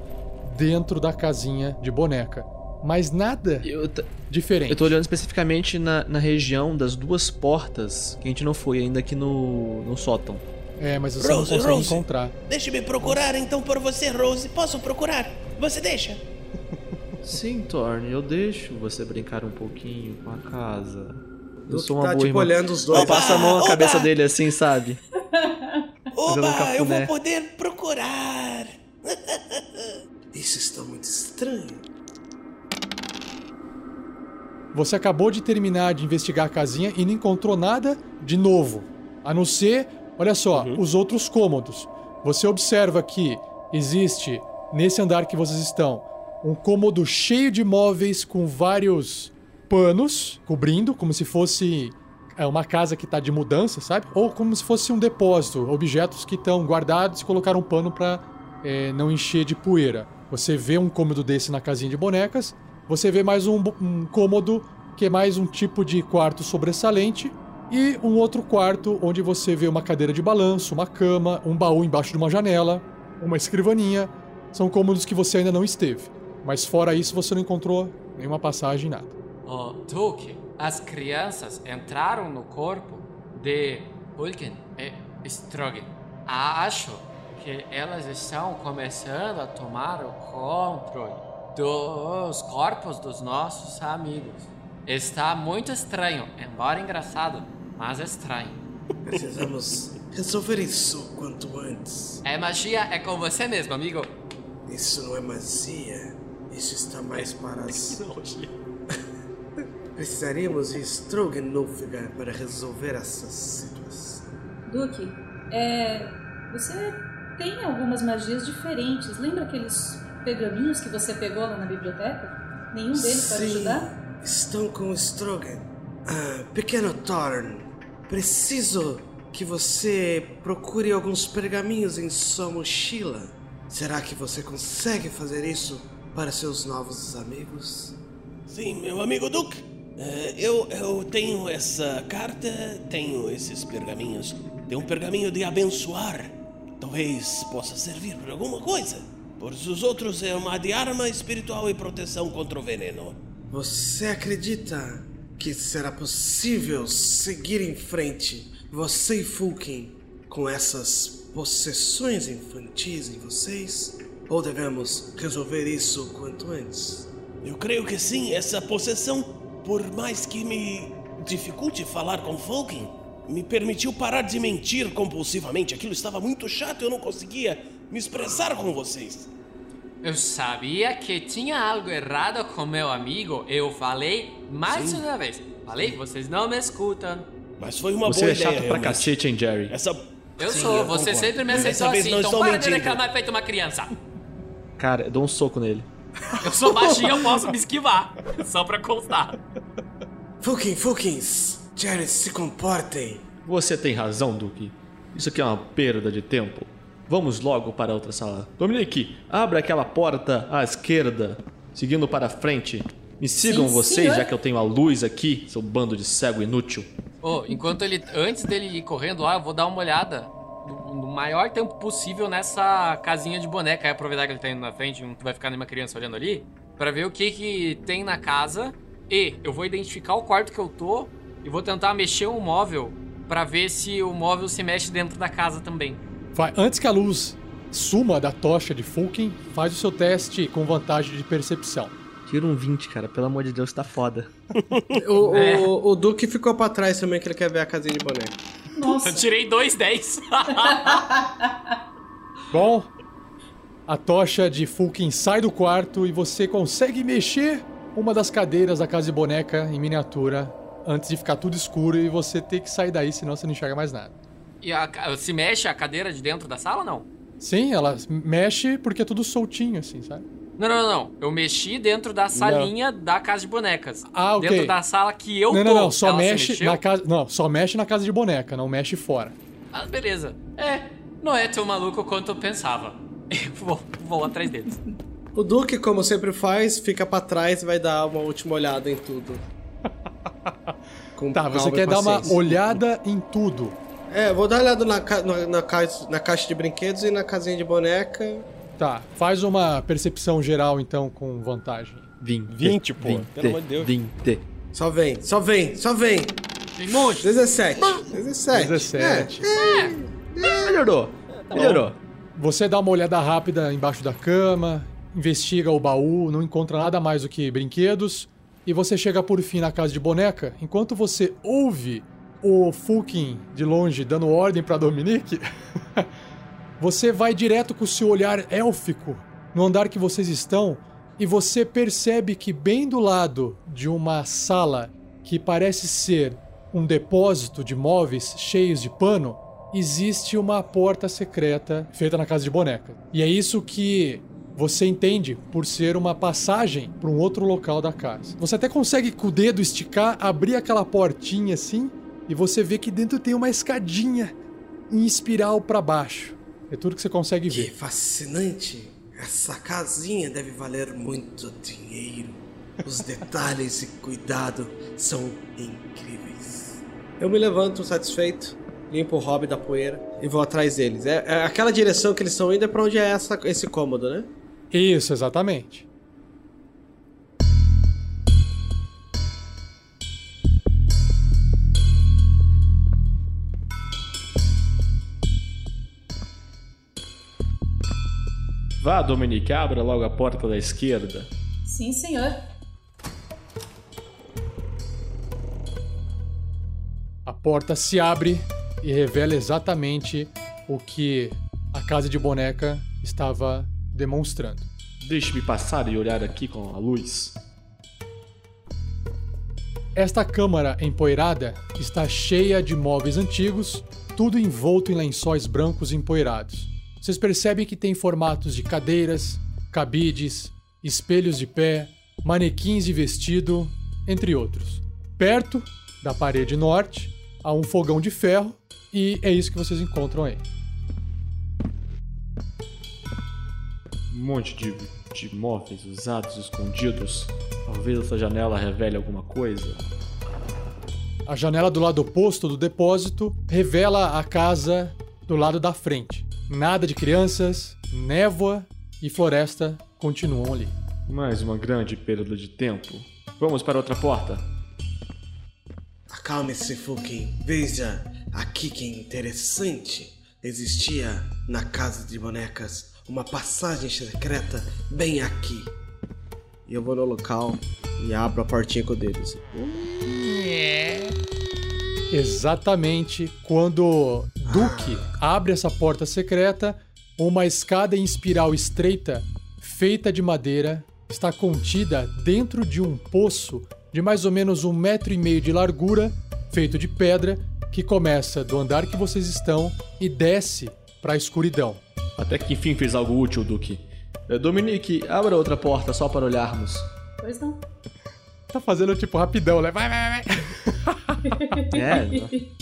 dentro da casinha de boneca. Mas nada Eu, diferente. eu tô olhando especificamente na, na região das duas portas que a gente não foi ainda aqui no, no sótão. É, mas você Rose, não consegue Rose. encontrar. Deixe-me procurar então por você, Rose. Posso procurar? Você deixa? Sim, Thorne, eu deixo você brincar um pouquinho com a casa. Eu sou uma tá, boa tipo, irmã. olhando os dois. Eu passo a mão na Oba! cabeça dele assim, sabe? Um Oba, eu vou cafuné. poder procurar. Isso está muito estranho. Você acabou de terminar de investigar a casinha e não encontrou nada de novo. A não ser, olha só, os outros cômodos. Você observa que existe, nesse andar que vocês estão, um cômodo cheio de móveis com vários panos cobrindo, como se fosse é, uma casa que está de mudança, sabe? Ou como se fosse um depósito, objetos que estão guardados e colocaram um pano para não encher de poeira. Você vê um cômodo desse na casinha de bonecas. Você vê mais um, um cômodo que é mais um tipo de quarto sobressalente. E um outro quarto onde você vê uma cadeira de balanço, uma cama, um baú embaixo de uma janela, uma escrivaninha. São cômodos que você ainda não esteve. Mas fora isso, você não encontrou nenhuma passagem, nada. Oh, Duque, as crianças entraram no corpo de Hulken e Strogan. Acho que elas estão começando a tomar o controle dos corpos dos nossos amigos. Está muito estranho, embora engraçado, mas estranho. Precisamos resolver isso quanto antes. É magia, é com você mesmo, amigo. Isso não é magia. Isso está mais para as. Precisaríamos de Stroganolfgar para resolver essa situação. Duque, é, você tem algumas magias diferentes. Lembra aqueles pergaminhos que você pegou lá na biblioteca? Nenhum deles pode Sim, ajudar? Estão com o Strogan. Ah, pequeno Thorn, preciso que você procure alguns pergaminhos em sua mochila. Será que você consegue fazer isso para seus novos amigos? Sim, meu amigo Duke. eh, eu, eu tenho essa carta, tenho esses pergaminhos. Tem um pergaminho de abençoar. Talvez possa servir para alguma coisa. Pois os outros é uma de arma espiritual e proteção contra o veneno. Você acredita que será possível seguir em frente, você e Fulkin, com essas possessões infantis em vocês? Ou devemos resolver isso quanto antes? Eu creio que sim, essa possessão, por mais que me dificulte falar com Fulkin, me permitiu parar de mentir compulsivamente. Aquilo estava muito chato, eu não conseguia me expressar com vocês. Eu sabia que tinha algo errado com meu amigo. Eu falei mais Sim. uma vez. Falei, vocês não me escutam. Mas foi uma Você boa é chato ideia. pra realmente. cacete, hein, Jerry? Essa... Eu Sim, sou, eu você concordo. sempre me aceitou assim, então para de mentindo. reclamar feito uma criança. Cara, eu dou um soco nele. Eu sou baixinho, eu posso me esquivar. Só pra constar. Fulkin, Fulkins! Jerry, se comportem! Você tem razão, Duke. Isso aqui é uma perda de tempo. Vamos logo para a outra sala. Dominique, abra aquela porta à esquerda, seguindo para frente. Me sigam Sim, vocês, senhor. já que eu tenho a luz aqui, seu bando de cego inútil. Ô, enquanto ele. Antes dele ir correndo lá, eu vou dar uma olhada no, maior tempo possível nessa casinha de boneca. Aí aproveitar que ele tá indo na frente, não vai ficar nenhuma criança olhando ali. Pra ver o que que tem na casa. E eu vou identificar o quarto que eu tô e vou tentar mexer um móvel pra ver se o móvel se mexe dentro da casa também. Vai, antes que a luz suma da tocha de Fulkin, faz o seu teste com vantagem de percepção. Tira um 20, cara. Pelo amor de Deus, tá foda. O, É. o, o Duque ficou pra trás também, que ele quer ver a casinha de boneca. Nossa. Eu tirei dois 10. Bom, a tocha de Fulkin sai do quarto e você consegue mexer uma das cadeiras da casa de boneca em miniatura antes de ficar tudo escuro e você ter que sair daí, senão você não enxerga mais nada. E a se mexe a cadeira de dentro da sala ou não? Sim, ela mexe porque é tudo soltinho, assim, sabe? Não, não, não, não. Eu mexi dentro da salinha da casa de bonecas. Ah, ok. Dentro da sala que eu não, tô. não, não, só Ela mexe na casa. Não, só mexe na casa de boneca, não mexe fora. Ah, beleza. É, não é tão maluco quanto eu pensava. Eu vou, vou atrás deles. O Duque, como sempre faz, fica pra trás e vai dar uma última olhada em tudo. Com Tá, você quer dar uma olhada em tudo. É, vou dar uma olhada na, ca- na, na caixa, na caixa de brinquedos e na casinha de boneca. Tá, faz uma percepção geral então com vantagem. 20. 20, pô. 20, Pelo amor de Deus. 20. Só vem, só vem, só vem. Tem monte. 17. 17. 17. Melhorou. Melhorou. Você dá uma olhada rápida embaixo da cama, investiga o baú, não encontra nada mais do que brinquedos, e você chega por fim na casa de boneca. Enquanto você ouve o Fulkin de longe dando ordem pra Dominique, você vai direto com o seu olhar élfico no andar que vocês estão e você percebe que bem do lado de uma sala que parece ser um depósito de móveis cheios de pano, existe uma porta secreta feita na casa de boneca. E é isso que você entende por ser uma passagem para um outro local da casa. Você até consegue com o dedo esticar, abrir aquela portinha assim, e você vê que dentro tem uma escadinha em espiral para baixo. É tudo que você consegue Que ver. fascinante. Essa casinha deve valer muito dinheiro. Os detalhes e cuidado são incríveis. Eu me levanto satisfeito, limpo o hobby da poeira e vou atrás deles. É, é aquela direção que eles estão indo é pra onde é essa, esse cômodo, né? Isso, exatamente. Vá, Dominique, abra logo a porta da esquerda. Sim, senhor. A porta se abre e revela exatamente o que a casa de boneca estava demonstrando. Deixe-me passar e olhar aqui com a luz. Esta câmara empoeirada está cheia de móveis antigos, tudo envolto em lençóis brancos empoeirados. Vocês percebem que tem formatos de cadeiras, cabides, espelhos de pé, manequins de vestido, entre outros. Perto da parede norte há um fogão de ferro e é isso que vocês encontram aí. Um monte de, de móveis usados, escondidos. Talvez essa janela revele alguma coisa. A janela do lado oposto do depósito revela a casa do lado da frente. Nada de crianças, névoa e floresta continuam ali. Mais uma grande perda de tempo. Vamos para outra porta. Acalme-se, Fukin. Veja, aqui que interessante. Existia na casa de bonecas uma passagem secreta bem aqui. E eu vou no local e abro a portinha com o dedo. assim. Exatamente quando Duke abre essa porta secreta, uma escada em espiral estreita, feita de madeira, está contida dentro de um poço de mais ou menos um metro e meio de largura, feito de pedra, que começa do andar que vocês estão e desce para a escuridão. Até que enfim fez algo útil, Duque. Eh, Dominique, abra outra porta só para olharmos. Pois não. Tá fazendo tipo rapidão, né? Vai, vai, vai. É,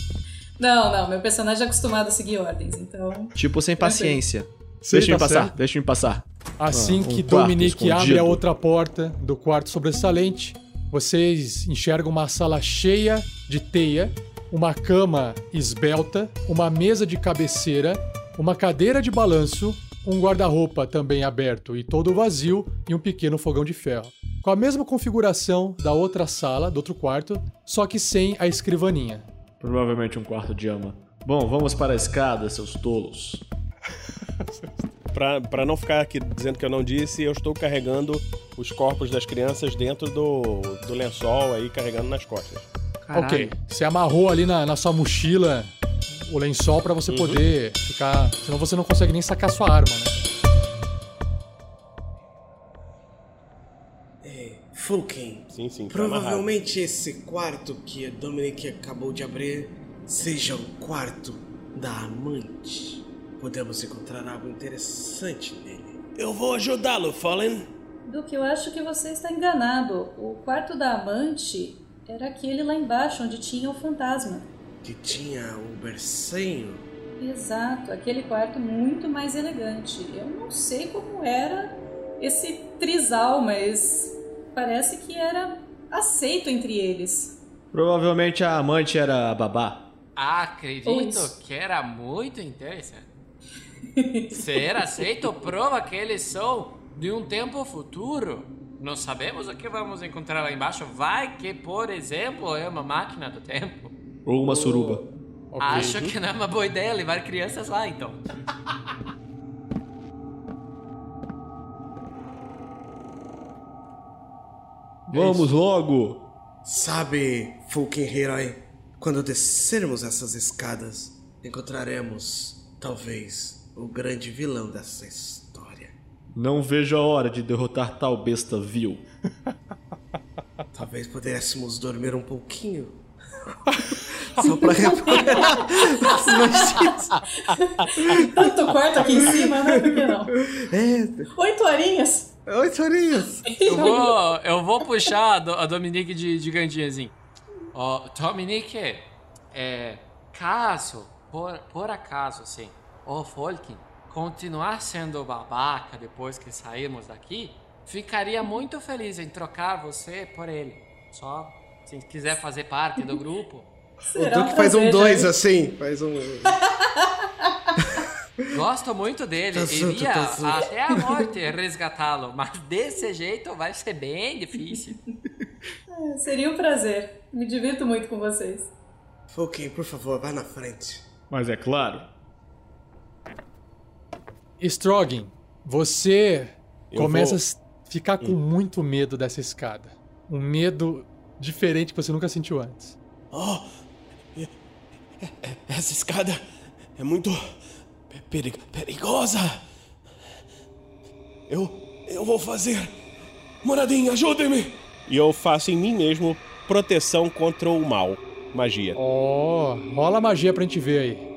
Não, não, meu personagem é acostumado a seguir ordens, então. Tipo, sem paciência. Deixa eu tá passar, certo. deixa eu passar. Assim Ah, um que Dominique abre a outra porta do quarto sobressalente, vocês enxergam uma sala cheia de teia, uma cama esbelta, uma mesa de cabeceira, uma cadeira de balanço, um guarda-roupa também aberto e todo vazio e um pequeno fogão de ferro. Com a mesma configuração da outra sala, do outro quarto, só que sem a escrivaninha. Provavelmente um quarto de ama. Bom, vamos para a escada, seus tolos. Pra, pra não ficar aqui dizendo que eu não disse, eu estou carregando os corpos das crianças dentro do, do lençol aí, carregando nas costas. Ok, você amarrou ali na, na sua mochila o lençol pra você poder ficar. Senão você não consegue nem sacar sua arma, né? Fulken, Sim, sim, tá amarrado. provavelmente esse quarto que a Dominic acabou de abrir seja o quarto da amante. Podemos encontrar algo interessante nele. Eu vou ajudá-lo, Fallen. Duque, eu acho que você está enganado. O quarto da amante era aquele lá embaixo onde tinha o fantasma. Que tinha o bercinho. Exato, aquele quarto muito mais elegante. Eu não sei como era esse trisal, mas parece que era aceito entre eles. Provavelmente a amante era a babá. Acredito Puts. que era muito interessante. Ser aceito prova que eles são de um tempo futuro. Não sabemos o que vamos encontrar lá embaixo. Vai que, por exemplo, é uma máquina do tempo. Ou uma suruba. Acho que não é uma boa ideia levar crianças lá, então. Vamos logo! Sabe, Fulken Heroi, quando descermos essas escadas, encontraremos, talvez, o grande vilão dessa história. Não vejo a hora de derrotar tal besta vil. Talvez pudéssemos dormir um pouquinho. Só pra reparar as manchitas. Tanto quarto aqui em cima, né? Por que não? É, Oito horinhas. Oito horinhas. Eu vou, eu vou puxar a, Do- a Dominique de, de cantinho assim. Ó, Dominique, é, caso, por, por acaso, assim, o Folkin continuar sendo babaca depois que sairmos daqui, ficaria muito feliz em trocar você por ele. Só se quiser fazer parte do grupo. O Será Duque faz um dois assim. Faz um. Gosto muito dele, Tá iria tá até a morte resgatá-lo, mas desse jeito vai ser bem difícil. Seria um prazer. Me divirto muito com vocês. Fulken, por favor, vai na frente. Mas é claro. Stroggin, você Eu começa vou- a ficar com muito medo dessa escada. Um medo diferente que você nunca sentiu antes. Oh, essa escada é muito pe- peri- perigosa. Eu, eu vou fazer. Moradinha, ajude-me. E eu faço em mim mesmo proteção contra o mal. Magia. Ó, rola magia pra gente ver aí.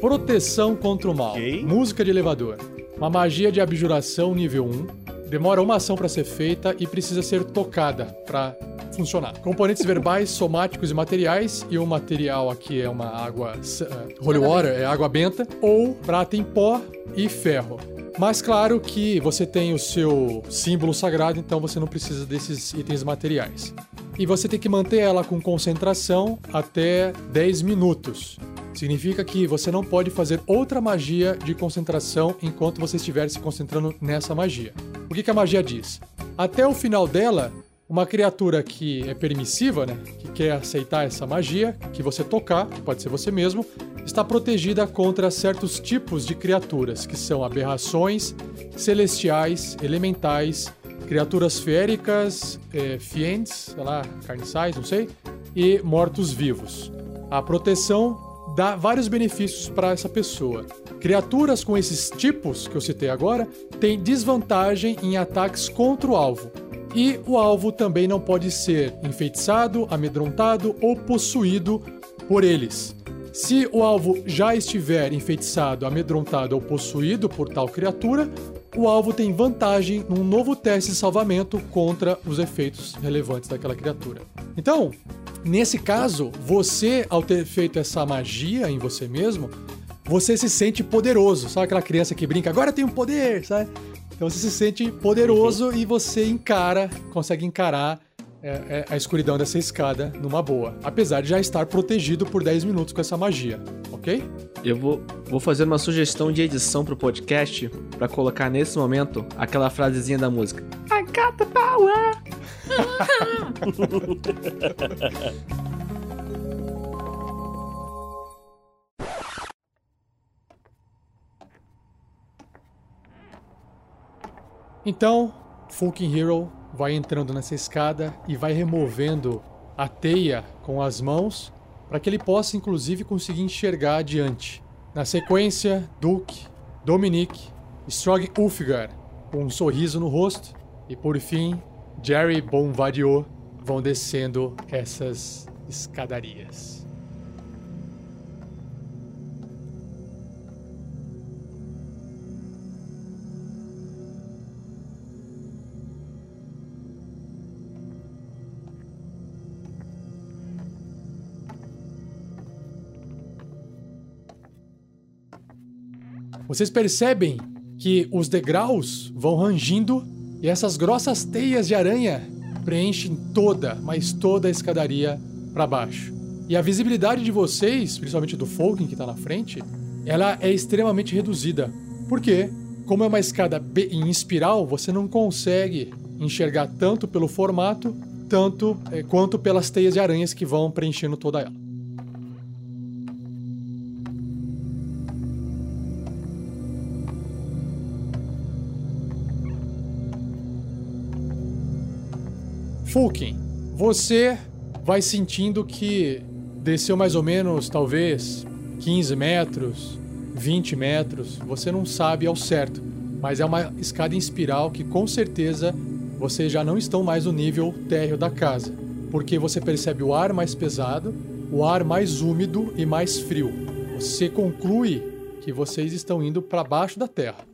Proteção contra o mal. Ok. Música de elevador. Uma magia de abjuração nível 1. Demora uma ação pra ser feita e precisa ser tocada pra funcionar. Componentes verbais, somáticos e materiais. E o material aqui é uma água eh, holy water, é água benta. Ou prata em pó e ferro. Mas claro que você tem o seu símbolo sagrado, então você não precisa desses itens materiais. E você tem que manter ela com concentração até 10 minutos. Significa que você não pode fazer outra magia de concentração enquanto você estiver se concentrando nessa magia. O que, que a magia diz? Até o final dela, uma criatura que é permissiva, né, que quer aceitar essa magia, que você tocar, que pode ser você mesmo, está protegida contra certos tipos de criaturas, que são aberrações, celestiais, elementais, criaturas féricas, é, fiends, sei lá, carniçais, não sei, e mortos-vivos. A proteção dá vários benefícios para essa pessoa. Criaturas com esses tipos que eu citei agora têm desvantagem em ataques contra o alvo. E o alvo também não pode ser enfeitiçado, amedrontado ou possuído por eles. Se o alvo já estiver enfeitiçado, amedrontado ou possuído por tal criatura, o alvo tem vantagem num novo teste de salvamento contra os efeitos relevantes daquela criatura. Então, nesse caso, você, ao ter feito essa magia em você mesmo, você se sente poderoso. Sabe aquela criança que brinca, agora tem um poder, sabe? Então você se sente poderoso e você encara, consegue encarar é, é, a escuridão dessa escada numa boa. Apesar de já estar protegido por 10 minutos com essa magia, ok? Eu vou, vou fazer uma sugestão de edição pro podcast pra colocar nesse momento aquela frasezinha da música. I got the power! Então, Fucking Hero vai entrando nessa escada e vai removendo a teia com as mãos para que ele possa inclusive conseguir enxergar adiante. Na sequência, Duke, Dominique, Strog Ulfgar com um sorriso no rosto e por fim, Jerry Bonvadio vão descendo essas escadarias. Vocês percebem que os degraus vão rangindo e essas grossas teias de aranha preenchem toda, mas toda a escadaria para baixo. E a visibilidade de vocês, principalmente do Fulkin que está na frente, ela é extremamente reduzida. Por quê? Como é uma escada em espiral, você não consegue enxergar tanto pelo formato, tanto é, quanto pelas teias de aranhas que vão preenchendo toda ela. Fulkin, você vai sentindo que desceu mais ou menos, talvez, 15 metros, 20 metros, você não sabe ao certo, mas é uma escada em espiral que com certeza vocês já não estão mais no nível térreo da casa, porque você percebe o ar mais pesado, o ar mais úmido e mais frio. Você conclui que vocês estão indo para baixo da terra.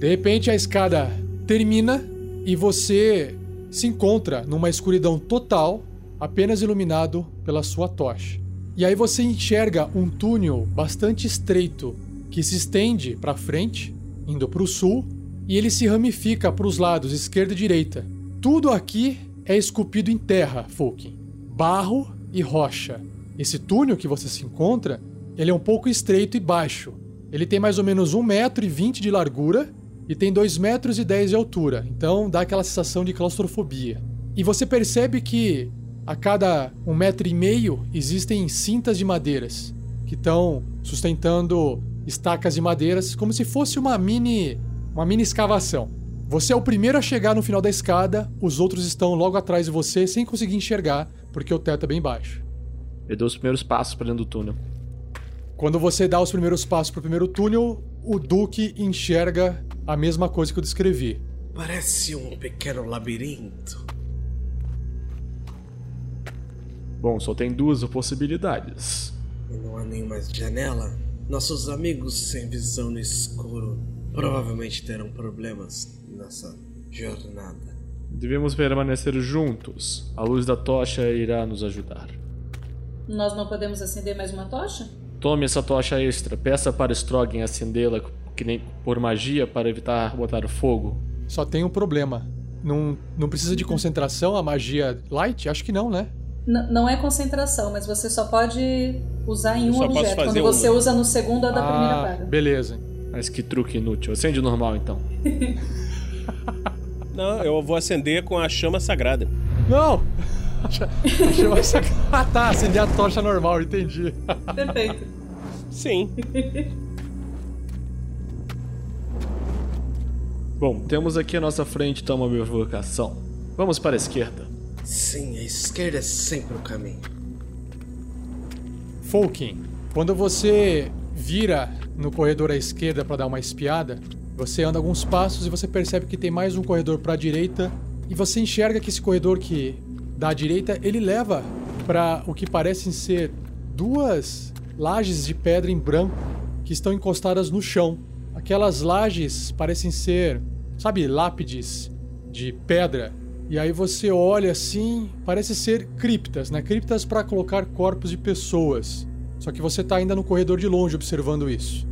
De repente a escada termina e você se encontra numa escuridão total, apenas iluminado pela sua tocha. E aí você enxerga um túnel bastante estreito que se estende para frente, indo para o sul, e ele se ramifica para os lados esquerda e direita. Tudo aqui é esculpido em terra, Fulkin. Barro e rocha. Esse túnel que você se encontra, ele é um pouco estreito e baixo. Ele tem mais ou menos 1,20m de largura e tem 2 metros e 10 de altura, então dá aquela sensação de claustrofobia. E você percebe que a cada um metro e meio existem cintas de madeiras que estão sustentando estacas de madeiras como se fosse uma mini uma mini escavação. Você é o primeiro a chegar no final da escada, os outros estão logo atrás de você sem conseguir enxergar porque o teto é bem baixo. Eu dou os primeiros passos para dentro do túnel. Quando você dá os primeiros passos para o primeiro túnel, o Duque enxerga a mesma coisa que eu descrevi. Parece um pequeno labirinto. Bom, só tem duas possibilidades. E não há nenhuma janela? Nossos amigos sem visão no escuro provavelmente terão problemas nessa jornada. Devemos permanecer juntos. A luz da tocha irá nos ajudar. Nós não podemos acender mais uma tocha? Tome essa tocha extra. Peça para Strogan acendê-la que nem por magia para evitar botar fogo. Só tem um problema. Não, não precisa de concentração a magia light? Acho que não, né? N não é concentração, mas você só pode usar em Eu um objeto. Quando você usa no segundo ou da primeira ah, praga. beleza. Mas que truque inútil. Acende normal então. Não, eu vou acender com a chama sagrada. Não! Achei uma sac- Ah, tá. Acender a tocha normal, entendi. Perfeito. Sim. Bom, temos aqui à nossa frente então uma bifurcação. Vamos para a esquerda. Sim, a esquerda é sempre o caminho. Fulkin, quando você vira no corredor à esquerda para dar uma espiada, você anda alguns passos e você percebe que tem mais um corredor para a direita e você enxerga que esse corredor que à direita, ele leva para o que parecem ser duas lajes de pedra em branco que estão encostadas no chão. Aquelas lajes parecem ser, sabe, lápides de pedra. E aí você olha assim, parece ser criptas, né? Criptas para colocar corpos de pessoas. Só que você tá ainda no corredor de longe observando isso.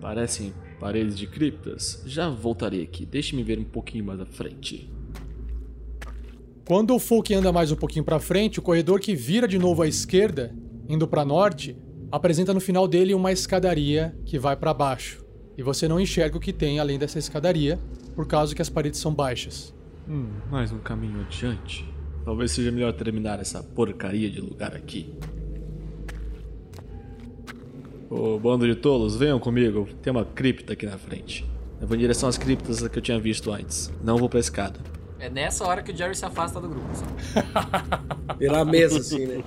Parecem paredes de criptas. Já voltarei aqui. Deixe-me ver um pouquinho mais à frente. Quando o Fulk anda mais um pouquinho para frente, o corredor que vira de novo à esquerda, indo para norte, apresenta no final dele uma escadaria que vai para baixo. E você não enxerga o que tem além dessa escadaria, por causa que as paredes são baixas. Hum, mais um caminho adiante. Talvez seja melhor terminar essa porcaria de lugar aqui. Ô bando de tolos, venham comigo. Tem uma cripta aqui na frente. Eu vou em direção às criptas que eu tinha visto antes. Não vou pra escada. É nessa hora que o Jerry se afasta do grupo. sabe? Pela mesa, assim, né?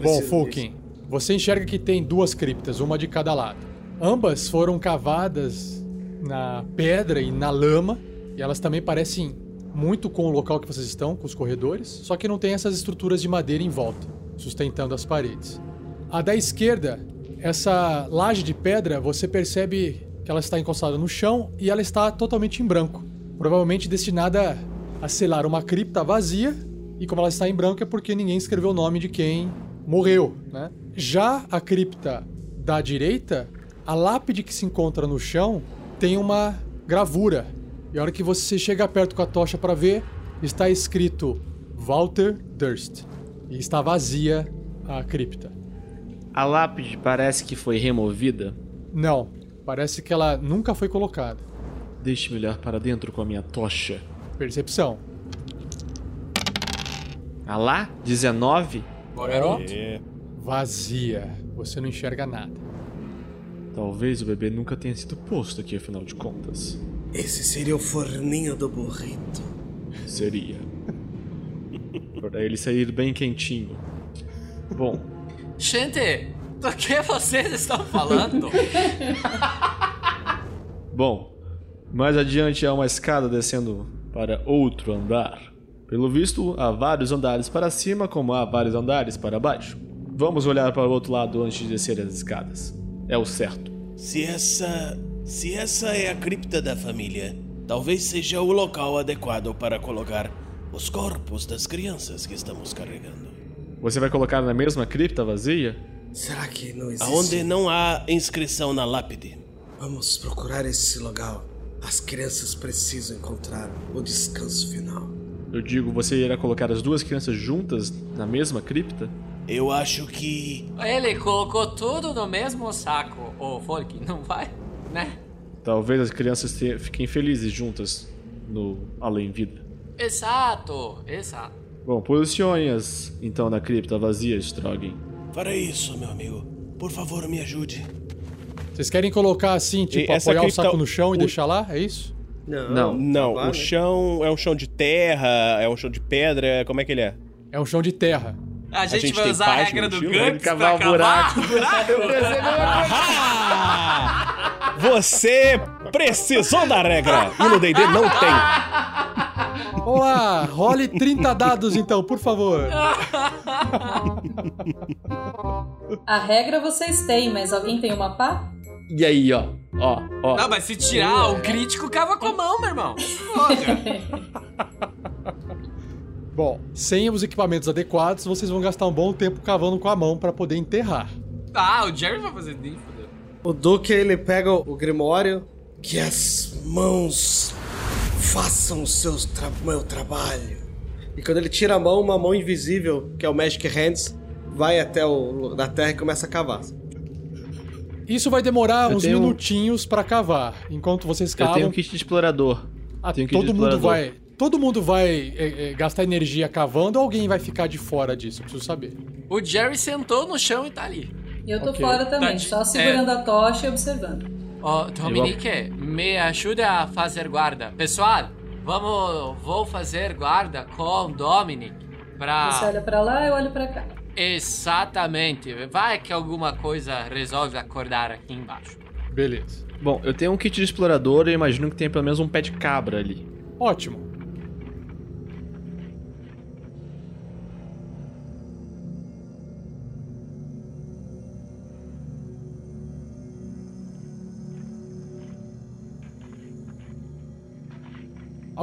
Bom, Fulkin, você enxerga que tem duas criptas, uma de cada lado. Ambas foram cavadas na pedra e na lama, e elas também parecem muito com o local que vocês estão, com os corredores, só que não tem essas estruturas de madeira em volta, sustentando as paredes. A da esquerda, essa laje de pedra, você percebe que ela está encostada no chão e ela está totalmente em branco. Provavelmente destinada a selar uma cripta vazia, e como ela está em branco é porque ninguém escreveu o nome de quem morreu, né? Já a cripta da direita, a lápide que se encontra no chão tem uma gravura. E a hora que você chega perto com a tocha para ver, está escrito Walter Durst. E está vazia a cripta. A lápide parece que foi removida. Não, parece que ela nunca foi colocada. Deixe-me olhar para dentro com a minha tocha. Percepção. Ah lá? 19? Garoto? É. Vazia. Você não enxerga nada. Talvez o bebê nunca tenha sido posto aqui, afinal de contas. Esse seria o forninho do burrito. Seria. Para ele sair bem quentinho. Bom, Gente, do que vocês estão falando? bom. Mais adiante há uma escada descendo para outro andar. Pelo visto, há vários andares para cima, como há vários andares para baixo. Vamos olhar para o outro lado antes de descer as escadas. É o certo. Se essa. Se essa é a cripta da família, talvez seja o local adequado para colocar os corpos das crianças que estamos carregando. Você vai colocar na mesma cripta vazia? Será que não existe? Aonde não há inscrição na lápide. Vamos procurar esse local. As crianças precisam encontrar o descanso final. Eu digo, você irá colocar as duas crianças juntas na mesma cripta? Eu acho que. Ele colocou tudo no mesmo saco, ô Folk, não vai? Né? Talvez as crianças te- fiquem felizes juntas no além-vida. Exato, exato. Bom, posicione-as então na cripta vazia, Strogan. Farei isso, meu amigo. Por favor, me ajude. Vocês querem colocar assim, tipo, essa apoiar o cripta- saco no chão e o- deixar lá? É isso? Não. Não. Não, o chão é um chão de terra, é um chão de pedra, como é que ele é? É um chão de terra. A gente, gente vai tem usar a regra do? GURPS Vamos cavar pra um cavar buraco. Ah! Você precisou da regra e no D&D não tem. Olá, role 30 dados então, por favor. A regra vocês têm, mas alguém tem uma pá? E aí, ó. Ó, ó. Não, mas se tirar o crítico, cava com a mão, meu irmão. Foda. Bom, sem os equipamentos adequados, vocês vão gastar um bom tempo cavando com a mão para poder enterrar. Ah, o Jerry vai fazer nem fodeu. O Duque, ele pega o Grimório. Que as mãos façam o seu tra meu trabalho. E quando ele tira a mão, uma mão invisível, que é o Magic Hands, vai até o da terra e começa a cavar. Isso vai demorar Eu uns tenho- minutinhos para cavar, enquanto vocês Eu cavam. tenho um kit de explorador. Ah, tenho um kit de todo mundo explorador. vai, todo mundo vai é, é, gastar energia cavando ou alguém vai ficar de fora disso? Eu preciso saber. O Jerry sentou no chão e tá ali. E eu tô Ok. fora também, Tá, só segurando a tocha e observando. Ó, Dominique, me ajuda a fazer guarda. Pessoal, vamos, vou fazer guarda com Dominic pra... Você olha pra lá, eu olho pra cá. Exatamente. Vai que alguma coisa resolve acordar aqui embaixo. Beleza. Bom, eu tenho um kit de explorador e imagino que tem pelo menos um pé de cabra ali. Ótimo.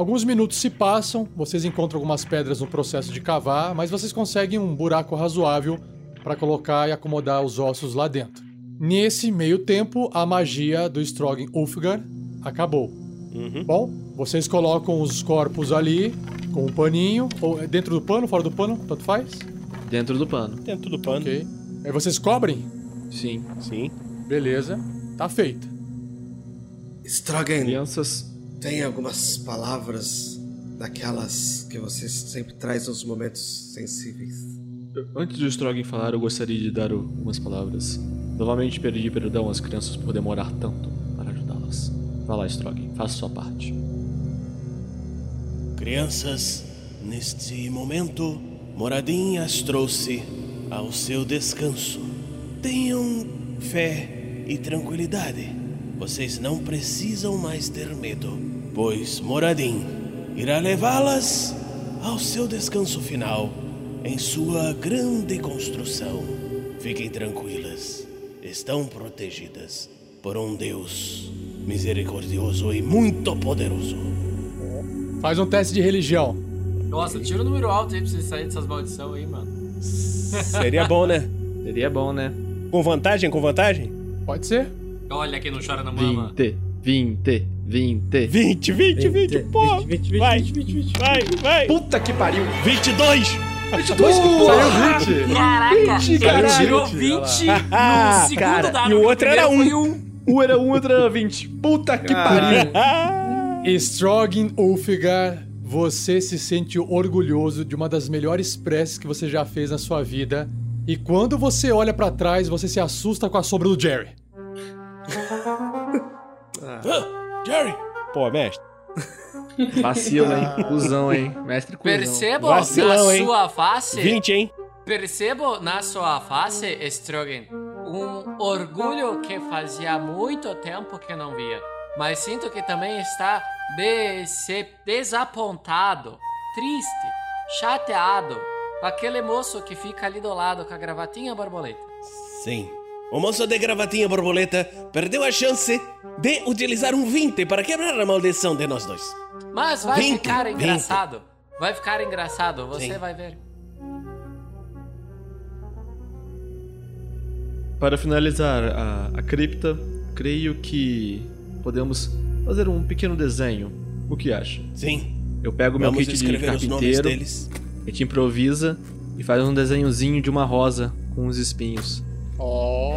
Alguns minutos se passam, vocês encontram algumas pedras no processo de cavar, mas vocês conseguem um buraco razoável para colocar e acomodar os ossos lá dentro. Nesse meio tempo, a magia do Strogan Ulfgar acabou. Uhum. Bom, vocês colocam os corpos ali com um paninho, ou é dentro do pano, fora do pano, tanto faz? Dentro do pano. Dentro do pano. Ok. Aí vocês cobrem? Sim. Sim. Beleza. Tá feito. Strogan, Crianças. Tem algumas palavras daquelas que você sempre traz nos momentos sensíveis. Antes do Strogan falar, eu gostaria de dar algumas palavras. Novamente pedir perdão às crianças por demorar tanto para ajudá-las. Vá lá, Strogan, faça sua parte. Crianças, neste momento, Moradin as trouxe ao seu descanso. Tenham fé e tranquilidade. Vocês não precisam mais ter medo, pois Moradin irá levá-las ao seu descanso final em sua grande construção. Fiquem tranquilas, estão protegidas por um Deus misericordioso e muito poderoso. Faz um teste de religião. Nossa, tira o número alto aí pra você sair dessas maldições aí, mano. Seria bom, né? Seria bom, né? Com vantagem, com vantagem? Pode ser? Olha quem não chora na mama. 20, 20, 20. 20, 20, 20, pô! 20, 20, 20, vai, 20, 20, 20. vai, vai! Puta que pariu! 22! 22 que Saiu 20! Caraca, ele caralho. tirou 20 no segundo cara, dado. e o outro era primeiro um. foi um. Um era um, outro era 20. Puta que pariu! Strogin Ulfgar, você se sente orgulhoso de uma das melhores preces que você já fez na sua vida. E quando você olha pra trás, você se assusta com a sombra do Jerry. Ah, Jerry! Pô, mestre. Vacilo, hein? Cusão, hein? Mestre cuzão. Percebo Vacilão, na hein? sua face. 20, hein? Percebo na sua face, Strogan, um orgulho que fazia muito tempo que não via. Mas sinto que também está desapontado, triste, chateado. Aquele moço que fica ali do lado com a gravatinha borboleta. Sim. O moço de gravatinha borboleta perdeu a chance de utilizar um 20 para quebrar a maldição de nós dois. Mas vai 20, ficar 20. engraçado. Vai ficar engraçado, você Sim. vai ver. Para finalizar a, a cripta, creio que podemos fazer um pequeno desenho. O que acha? Sim. Eu pego meu Vamos kit de carpinteiro, a gente improvisa e faz um desenhozinho de uma rosa com uns espinhos. Oh!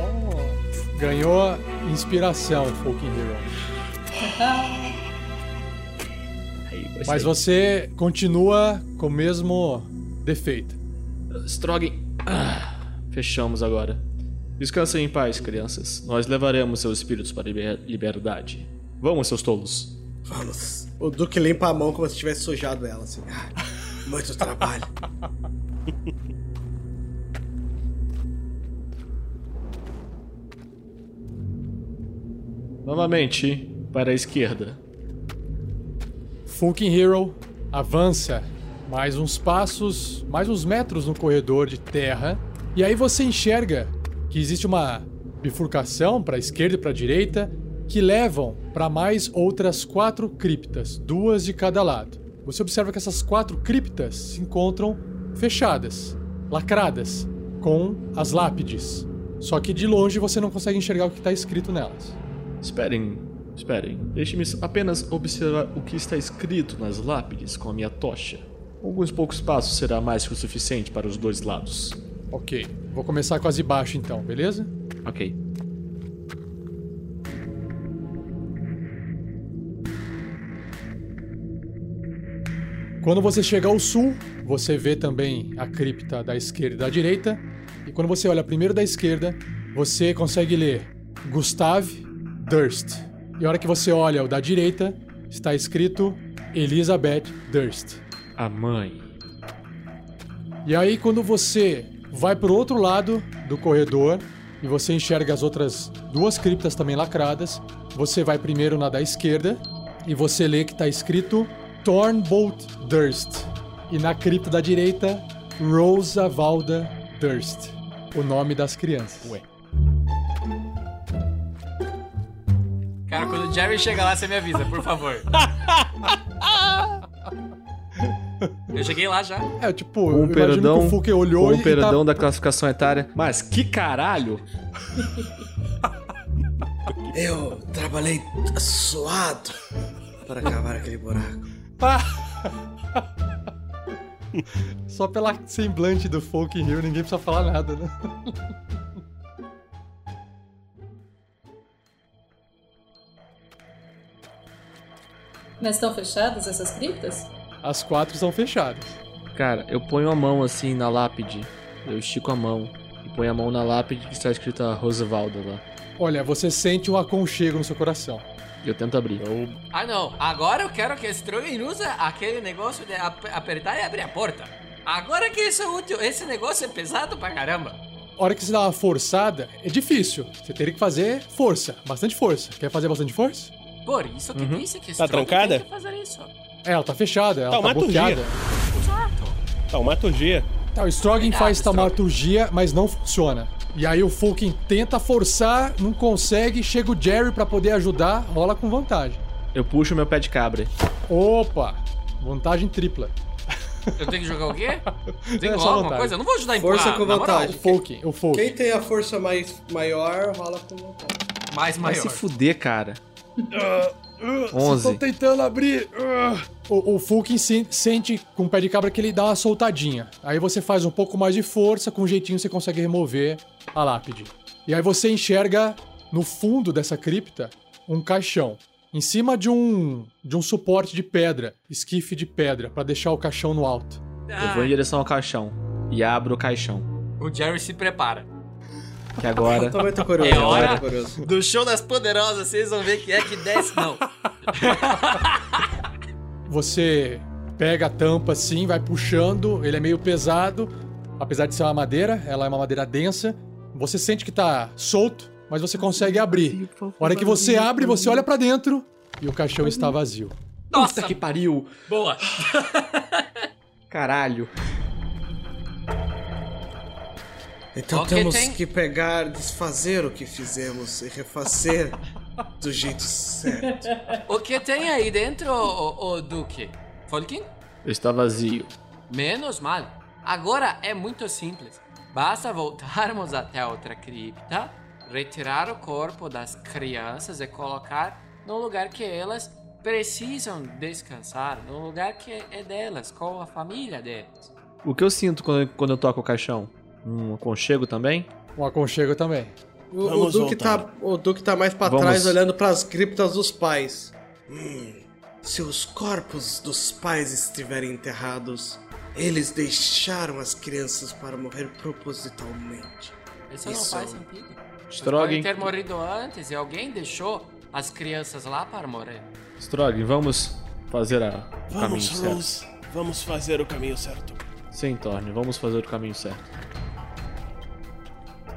Ganhou inspiração, Fucking Hero. Vai Mas você continua com o mesmo defeito. Strogan. Ah, fechamos agora. Descansem em paz, crianças. Nós levaremos seus espíritos para a liber- liberdade. Vamos, seus tolos. Vamos. O Duque limpa a mão como se tivesse sujado ela, assim. Ah, muito trabalho. Novamente, para a esquerda. Fucking Hero avança mais uns passos, mais uns metros no corredor de terra, e aí você enxerga que existe uma bifurcação para a esquerda e para a direita que levam para mais outras quatro criptas, duas de cada lado. Você observa que essas quatro criptas se encontram fechadas, lacradas, com as lápides. Só que de longe você não consegue enxergar o que está escrito nelas. Esperem, esperem. Deixe-me apenas observar o que está escrito nas lápides com a minha tocha. Alguns poucos passos será mais que o suficiente para os dois lados. Ok, vou começar com as de baixo então, beleza? Ok. Quando você chega ao sul, você vê também a cripta da esquerda e da direita. E quando você olha primeiro da esquerda, você consegue ler Gustave Durst. E a hora que você olha o da direita, está escrito Elizabeth Durst. A mãe. E aí, quando você vai pro outro lado do corredor e você enxerga as outras duas criptas também lacradas, você vai primeiro na da esquerda e você lê que tá escrito Thornbolt Durst. E na cripta da direita, Rosa Valda Durst. O nome das crianças. Ué. Cara, quando o Jerry chega lá, você me avisa, por favor. Eu cheguei lá já. É, tipo, imagino perdão, que o Fuque olhou com e perdão tá... da classificação etária. Mas que caralho! Eu trabalhei suado para cavar aquele buraco. Só pela semblante do Folk Hero, ninguém precisa falar nada, né? Mas estão fechadas essas criptas? As quatro são fechadas. Cara, eu ponho a mão assim na lápide. Eu estico a mão. E ponho a mão na lápide que está escrita Roosevelt lá. Olha, você sente um aconchego no seu coração. E eu tento abrir. Ah, não. Agora eu quero que Strogan use aquele negócio de ap- apertar e abrir a porta. Agora que isso é útil. Esse negócio é pesado pra caramba. A hora que você dá uma forçada, é difícil. Você teria que fazer força, bastante força. Quer fazer bastante força? Por isso que disse que Tá trancada? tem que fazer isso. É, ela tá fechada, ela tá, Taumaturgia. bloqueada. Exato. Taumaturgia. Tá, o Strogan Obrigado, faz Strogan. taumaturgia, mas não funciona. E aí o Fulkin tenta forçar, não consegue, chega o Jerry pra poder ajudar, rola com vantagem. Eu puxo meu pé de cabra. Opa! Vantagem tripla. Eu tenho que jogar o quê? Tem que É, rolar alguma vantagem. coisa? Eu não vou ajudar a Força com vantagem. O Fulkin, o Fulkin. Quem tem a força mais maior, rola com vontade. Mais Vai maior. se fuder, cara. Estão 11. tentando abrir. Ah. O, o Fulkin se- sente com o pé de cabra que ele dá uma soltadinha. Aí você faz um pouco mais de força, com um jeitinho você consegue remover a lápide. E aí você enxerga no fundo dessa cripta um caixão. Em cima de um de um suporte de pedra, esquife de pedra, pra deixar o caixão no alto. Eu vou em direção ao caixão. E abro o caixão. O Jerry se prepara. Que agora. Tô curioso. É hora curioso. do show das poderosas, vocês vão ver que é que desce. Não. Você pega a tampa assim, vai puxando, ele é meio pesado, apesar de ser uma madeira, ela é uma madeira densa. Você sente que tá solto, mas você consegue abrir. A hora que você abre, você olha pra dentro e o caixão está vazio. Nossa, Puta que pariu! boa. Caralho. Então temos tem- que pegar, desfazer o que fizemos e refazer do jeito certo. O que tem aí dentro, o, o Duque? Folkin? Está vazio. Menos mal. Agora é muito simples. Basta voltarmos até a outra cripta, retirar o corpo das crianças e colocar no lugar que elas precisam descansar, no lugar que é delas, com a família delas. O que eu sinto quando, quando eu toco o caixão? Um aconchego também? Um aconchego também. O, o Vamos Duque voltar. tá, o Duque tá mais pra Vamos. trás olhando pras criptas dos pais. Hum, se os corpos dos pais estiverem enterrados, eles deixaram as crianças para morrer propositalmente. Isso, Isso. não faz sentido. Strogan. ter morrido antes e alguém deixou as crianças lá para morrer. Strogan, vamos fazer a, o caminho Vamos, certo. Vamos fazer o caminho certo. Sim, Thorne, vamos fazer o caminho certo.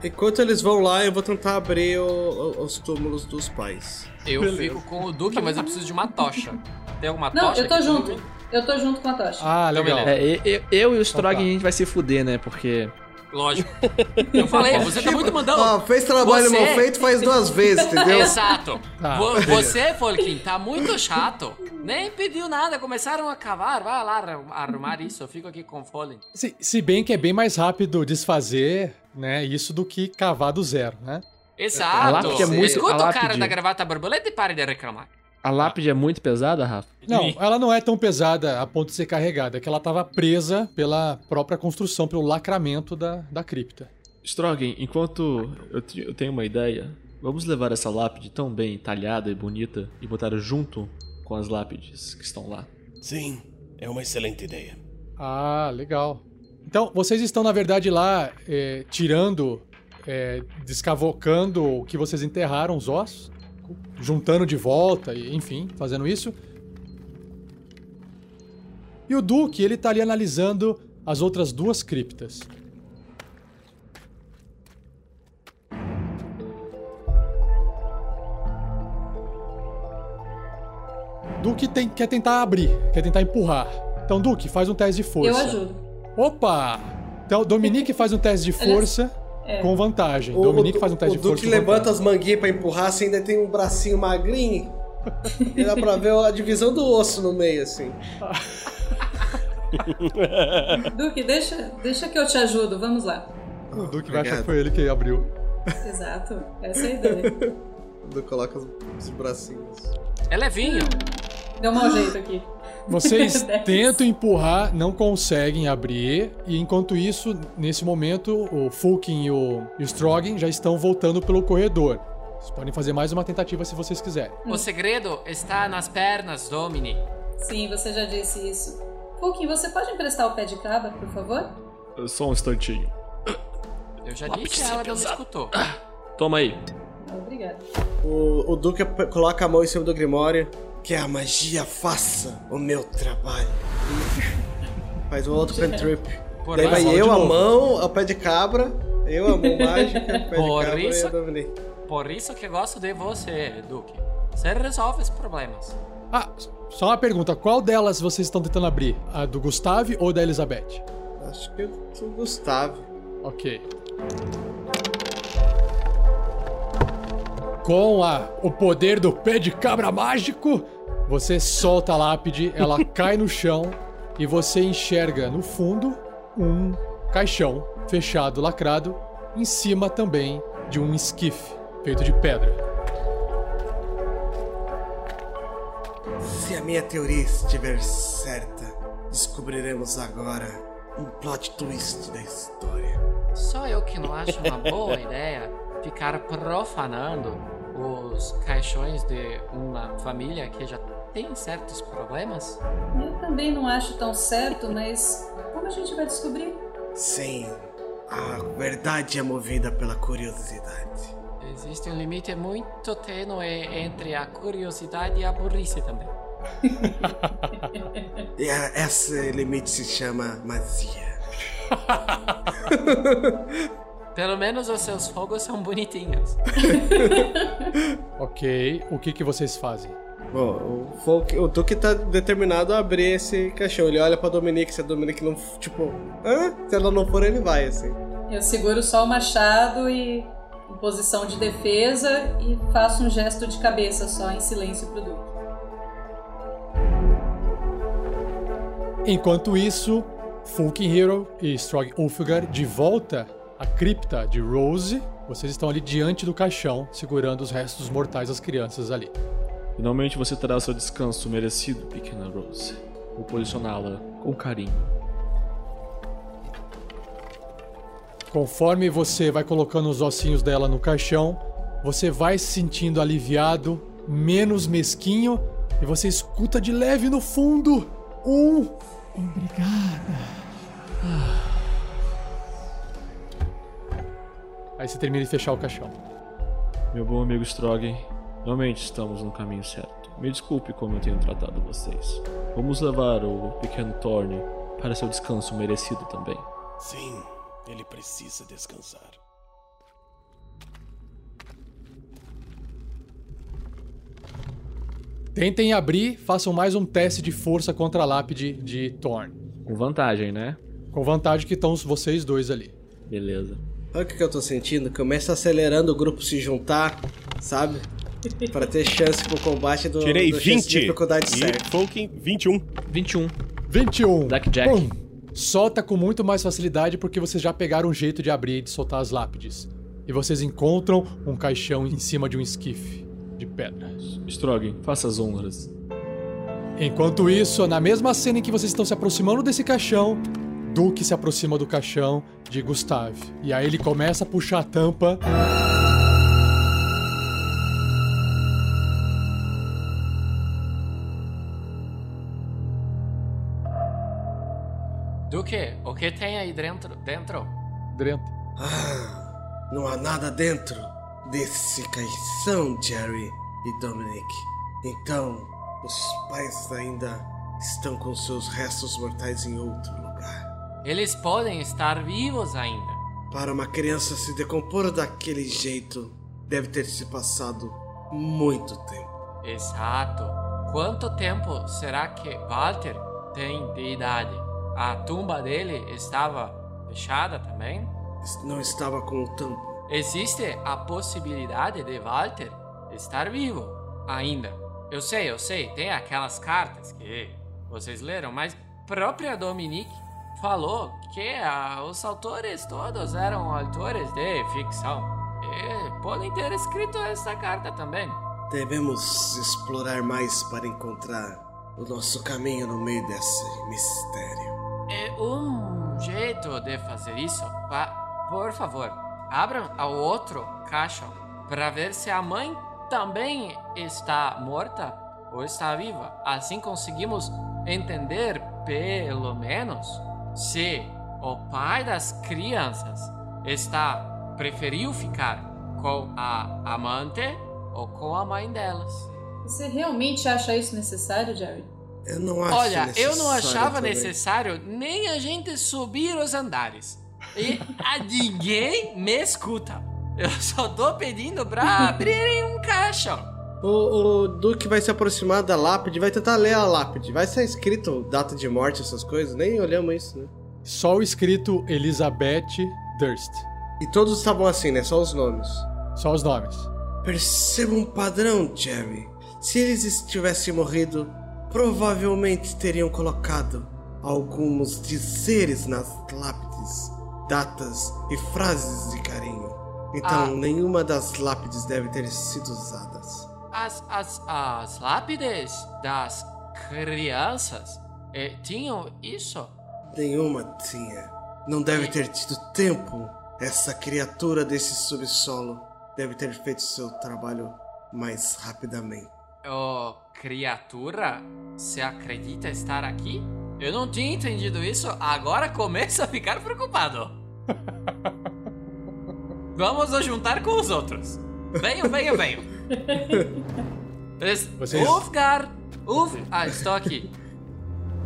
Enquanto eles vão lá, eu vou tentar abrir o- o- os túmulos dos pais. Eu fico com o Duque, mas eu preciso de uma tocha. Tem alguma Não, tocha? eu tô aqui junto. Eu tô junto com a tocha. Ah, Então, legal. beleza. É, e- e- eu e o Strogan tá. a gente vai se fuder, né? Porque. Lógico. Eu falei, você tá muito mandando. Ó, fez trabalho Você- mal feito faz duas vezes, entendeu? Exato. Tá, você, Folkin, tá muito chato. Nem pediu nada, começaram a cavar. Vai lá arrum- arrumar isso, eu fico aqui com fôlego. Se, se bem que é bem mais rápido desfazer, né, isso do que cavar do zero, né? Exato. A lápide é muito- Escuta a o cara da gravata borboleta e pare de reclamar. A lápide é muito pesada, Rafa? Não, ela não é tão pesada a ponto de ser carregada, é que ela estava presa pela própria construção, pelo lacramento da, da cripta. Strogan, enquanto eu, te- eu tenho uma ideia, vamos levar essa lápide tão bem talhada e bonita e botar junto com as lápides que estão lá. Sim, é uma excelente ideia. Ah, legal. Então, vocês estão, na verdade, lá é, tirando, é, descavocando o que vocês enterraram, os ossos, juntando de volta, e, enfim, fazendo isso. E o Duque, ele tá ali analisando as outras duas criptas. Duque tem- quer tentar abrir, quer tentar empurrar. Então, Duque, faz um teste de força. Eu ajudo. Opa! Então, Dominique faz um teste de força é. com vantagem. O, Dominique o- faz um teste o de força Duque com levanta as manguinhas pra empurrar, assim, ainda tem um bracinho magrinho. e dá pra ver a divisão do osso no meio, assim. Duque, deixa, deixa que eu te ajudo. Vamos lá. O Duque vai achar que foi ele que abriu. Exato. Essa é a ideia. O Duque coloca os, os bracinhos. É levinho. Deu um mau jeito aqui. Vocês tentam empurrar, não conseguem abrir, e enquanto isso, nesse momento, o Fulkin e o, e o Strogan já estão voltando pelo corredor. Vocês podem fazer mais uma tentativa se vocês quiserem. O segredo está nas pernas, Domini. Sim, você já disse isso. Fulkin, você pode emprestar o pé de cabra, por favor? Só um instantinho. Eu já disse, ela não me escutou. Toma aí. Obrigada. O, o Duque coloca a mão em cima do Grimório. Que a magia faça o meu trabalho. Faz um outro cantrip. Por Daí vai eu, a novo. mão, o pé de cabra. Eu, a mão mágica, o pé Por de cabra isso- e a Dominique. Por isso que gosto de você, Duque. Você resolve os problemas. Ah, só uma pergunta: qual delas vocês estão tentando abrir? A do Gustave ou da Elizabeth? Acho que eu sou o Gustavo. Ok. Com a, o poder do pé de cabra mágico, você solta a lápide, ela cai no chão e você enxerga no fundo um caixão fechado, lacrado, em cima também de um esquife feito de pedra. Se a minha teoria estiver certa, descobriremos agora um plot twist da história. Só eu que não acho uma boa ideia ficar profanando os caixões de uma família que já tem certos problemas. Eu também não acho tão certo, mas como a gente vai descobrir? Sim, a verdade é movida pela curiosidade. Existe um limite muito tênue entre a curiosidade e a burrice também. E a- esse limite se chama magia. Pelo menos os seus fogos são bonitinhos. Ok, o que, que vocês fazem? Bom, o, Folk, o Duque tá determinado a abrir esse caixão. Ele olha pra Dominique, se a Dominique não. Tipo, hã? Se ela não for, ele vai, assim. Eu seguro só o machado e em posição de defesa e faço um gesto de cabeça só em silêncio pro Duque. Enquanto isso, Fulkin Hero e Strog Ulfgar de volta à cripta de Rose. Vocês estão ali diante do caixão, segurando os restos mortais das crianças ali. Finalmente você terá seu descanso merecido, pequena Rose. Vou posicioná-la com carinho. Conforme você vai colocando os ossinhos dela no caixão, você vai se sentindo aliviado, menos mesquinho, e você escuta de leve no fundo um. Obrigada. Aí você termina de fechar o caixão. Meu bom amigo Strogan, realmente estamos no caminho certo. Me desculpe como eu tenho tratado vocês. Vamos levar o pequeno Thorne para seu descanso merecido também. Sim, ele precisa descansar. Tentem abrir, façam mais um teste de força contra a lápide de Thorn. Com vantagem, né? Com vantagem que estão vocês dois ali. Beleza. Sabe o que que eu tô sentindo? Começa acelerando o grupo se juntar, sabe? Pra ter chance pro combate do, Tirei do chance de 20. dificuldade E certa. Fulkin, 21. 21. 21. Blackjack. Pum! Solta com muito mais facilidade porque vocês já pegaram um jeito de abrir e de soltar as lápides. E vocês encontram um caixão em cima de um esquife de pedra. Strogan, faça as honras. Enquanto isso, na mesma cena em que vocês estão se aproximando desse caixão, Duke se aproxima do caixão de Gustave. E aí ele começa a puxar a tampa. Que tem aí dentro? dentro? Dentro. Ah, não há nada dentro desse caixão, Jerry e Dominic. Então, os pais ainda estão com seus restos mortais em outro lugar. Eles podem estar vivos ainda. Para uma criança se decompor daquele jeito, deve ter se passado muito tempo. Exato. quanto tempo será que Walter tem de idade? A tumba dele estava fechada também? Não estava com o tampo. Existe a possibilidade de Walter estar vivo ainda. Eu sei, eu sei, tem aquelas cartas que vocês leram, mas própria Dominique falou que ah, os autores todos eram autores de ficção. E podem ter escrito essa carta também. Devemos explorar mais para encontrar o nosso caminho no meio desse mistério. É um jeito de fazer isso. Pa- por favor, abram o outro caixão para ver se a mãe também está morta ou está viva. Assim conseguimos entender, pelo menos, se o pai das crianças está preferiu ficar com a amante ou com a mãe delas. Você realmente acha isso necessário, Jerry? Eu não acho Olha, eu não achava também. necessário nem a gente subir os andares. E a ninguém me escuta. Eu só tô pedindo pra abrirem um caixão. O, o Duque vai se aproximar da lápide, vai tentar ler a lápide. Vai ser escrito data de morte, essas coisas? Nem olhamos isso, né? Só o escrito Elizabeth Durst. E todos estavam assim, né? Só os nomes. Só os nomes. Perceba um padrão, Jerry. Se eles tivessem morrido, provavelmente teriam colocado alguns dizeres nas lápides, datas e frases de carinho. Então, Ah. nenhuma das lápides deve ter sido usadas. As, as, as lápides das crianças eh, tinham isso? Nenhuma tinha. Não deve ter tido tempo. Essa criatura desse subsolo deve ter feito seu trabalho mais rapidamente. O criatura se acredita estar aqui? Eu não tinha entendido isso, agora começo a ficar preocupado. Vamos nos juntar com os outros. Venham, venham, venham. Es- Vocês- Ulfgar! Ulf... Ah, estou aqui.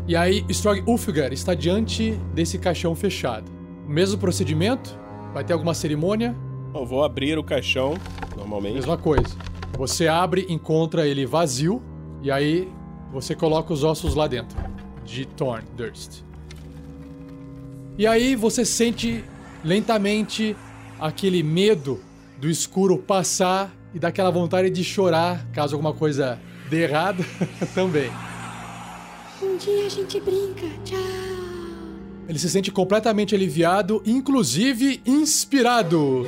E aí, Strog Ulfgar está diante desse caixão fechado. Mesmo procedimento? Vai ter alguma cerimônia? Eu vou abrir o caixão, normalmente. Mesma coisa. Você abre, encontra ele vazio, e aí você coloca os ossos lá dentro. De Thorn Durst. E aí você sente lentamente aquele medo do escuro passar e dá aquela vontade de chorar caso alguma coisa dê errado também. Um dia a gente brinca. Tchau. Ele se sente completamente aliviado, inclusive inspirado.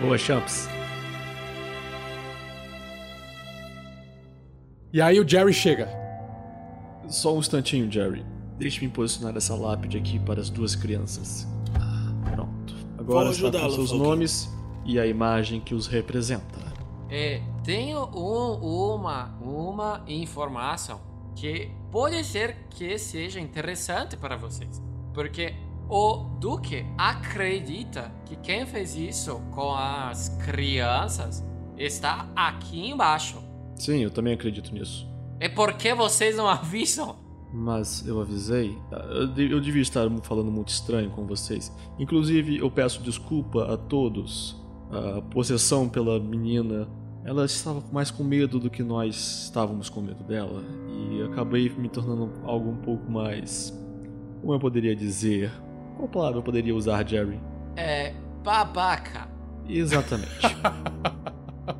Boa, Champs. E aí o Jerry chega. Só um instantinho, Jerry. Deixe-me posicionar essa lápide aqui para as duas crianças. Ah, pronto. Agora Vou está com seus Falcon. nomes e a imagem que os representa. É, tenho um- uma, uma informação que pode ser que seja interessante para vocês. Porque o Duque acredita que quem fez isso com as crianças está aqui embaixo. Sim, eu também acredito nisso. E por que vocês não avisam? Mas eu avisei. Ah, Eu, de- eu devia estar falando muito estranho com vocês. Inclusive, eu peço desculpa a todos. A possessão pela menina. Ela estava mais com medo do que nós estávamos com medo dela. E acabei me tornando algo um pouco mais. Como eu poderia dizer? Qual palavra eu poderia usar, Jerry? É babaca. Exatamente.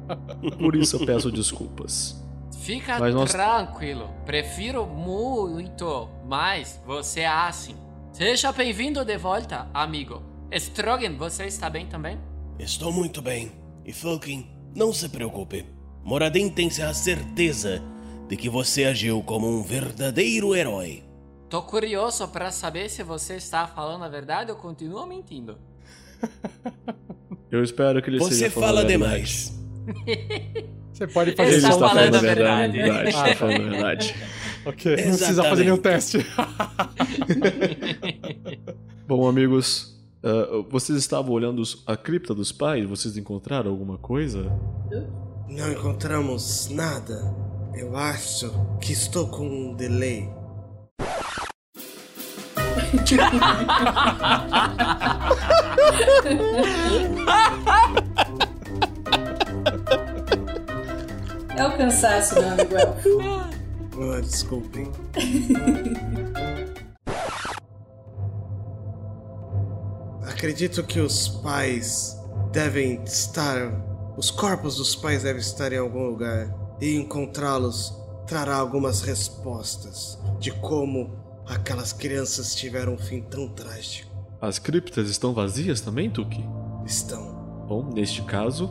Por isso eu peço desculpas. Fica Mas nós- tranquilo. Prefiro muito mais você assim. Seja bem-vindo de volta, amigo. Strogan, você está bem também? Estou muito bem. E Falkin, não se preocupe. Moradin tem a certeza de que você agiu como um verdadeiro herói. Tô curioso para saber se você está falando a verdade ou continua mentindo. Eu espero que ele Você seja falando fala demais. Você pode fazer Ele está só está um falando a verdade. verdade. Está falando a verdade. Ok, não precisa fazer nenhum teste. Bom, amigos, ah, vocês estavam olhando a cripta dos pais? Vocês encontraram alguma coisa? Não encontramos nada. Eu acho que estou com um delay. cansaço, meu amigo elfo. Ah, desculpem. Acredito que os pais devem estar. Os corpos dos pais devem estar em algum lugar. E encontrá-los trará algumas respostas de como aquelas crianças tiveram um fim tão trágico. As criptas estão vazias também, Tuki? Estão. Bom, neste caso,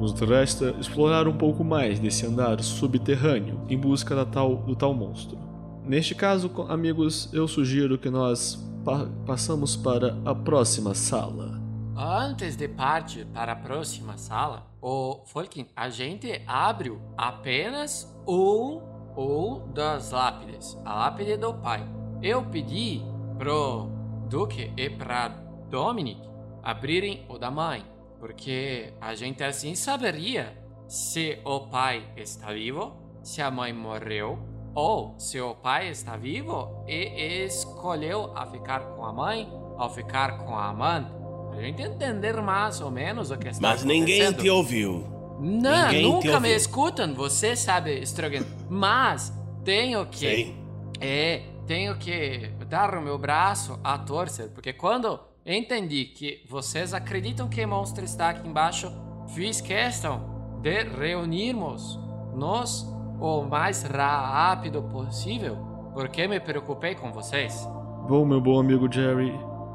nos resta explorar um pouco mais desse andar subterrâneo em busca da tal, do tal monstro. Neste caso, amigos, eu sugiro que nós pa passamos para a próxima sala. Antes de partir para a próxima sala, o Folkin, a gente abriu apenas um, um das lápides, a lápide do pai. Eu pedi pro Duque e pra Dominic abrirem o da mãe, porque a gente assim saberia se o pai está vivo, se a mãe morreu, ou se o pai está vivo e escolheu a ficar com a mãe ou ficar com a amante. A gente entender mais ou menos o que está Mas ninguém acontecendo. te ouviu. Não, Ninguém nunca me escutam, você sabe, Strogan. Mas tenho que. Sei. É, tenho que dar o meu braço a torcer, porque quando entendi que vocês acreditam que o monstro está aqui embaixo, fiz questão de reunirmos nós o mais rápido possível, porque me preocupei com vocês. Bom, meu bom amigo Jerry,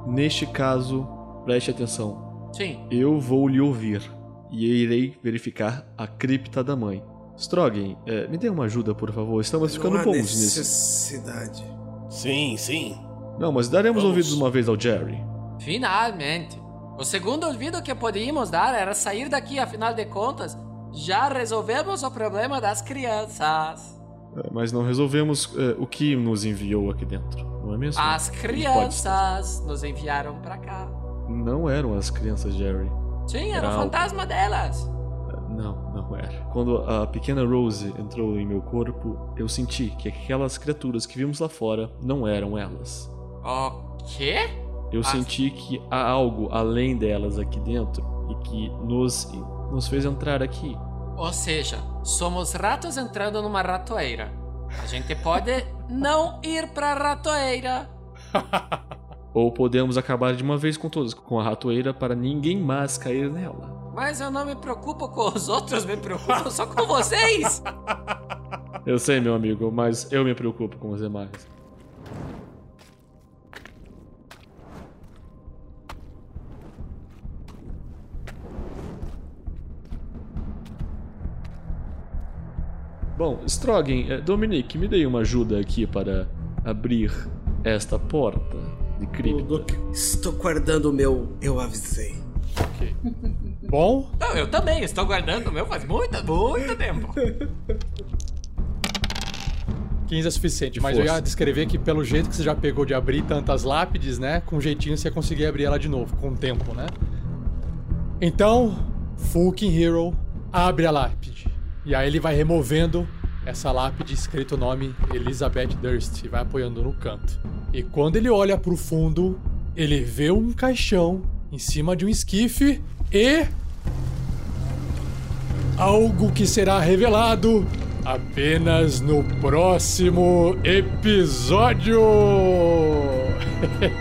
neste caso, preste atenção. Sim. Eu vou lhe ouvir e irei verificar a cripta da mãe. Strogan, eh, me dê uma ajuda, por favor. Estamos ficando Não há bons nisso. necessidade. Sim, sim. Não, mas daremos Vamos. ouvidos uma vez ao Jerry. Finalmente! O segundo ouvido que podíamos dar era sair daqui, afinal de contas, já resolvemos o problema das crianças. Eh, Mas não resolvemos eh, o que nos enviou aqui dentro, não é mesmo? As crianças nos enviaram pra cá. Não eram as crianças, Jerry. Sim, era o Não. fantasma delas. Não, não era. Quando a pequena Rose entrou em meu corpo, eu senti que aquelas criaturas que vimos lá fora não eram elas. O quê? Eu Ah. senti que há algo além delas aqui dentro e que nos, nos fez entrar aqui. Ou seja, somos ratos entrando numa ratoeira. A gente pode não ir pra ratoeira. Ou podemos acabar de uma vez com todas com a ratoeira para ninguém mais cair nela. Mas eu não me preocupo com os outros, me preocupo só com vocês. Eu sei, meu amigo, mas eu me preocupo com os demais. Bom, Strogan, eh, Dominique, me dê uma ajuda aqui para abrir esta porta de cripta. Duque, estou guardando o meu. Eu avisei. Bom, Não, eu também, estou guardando o meu faz muito, muito tempo. 15 é suficiente, De mas eu ia força. descrever que pelo jeito que você já pegou de abrir tantas lápides, né? Com jeitinho você ia conseguir abrir ela de novo, com o tempo, né? Então, Fucking Hero abre a lápide. E aí ele vai removendo essa lápide escrito o nome Elizabeth Durst e vai apoiando no canto. E quando ele olha pro fundo, ele vê um caixão em cima de um esquife e algo que será revelado apenas no próximo episódio.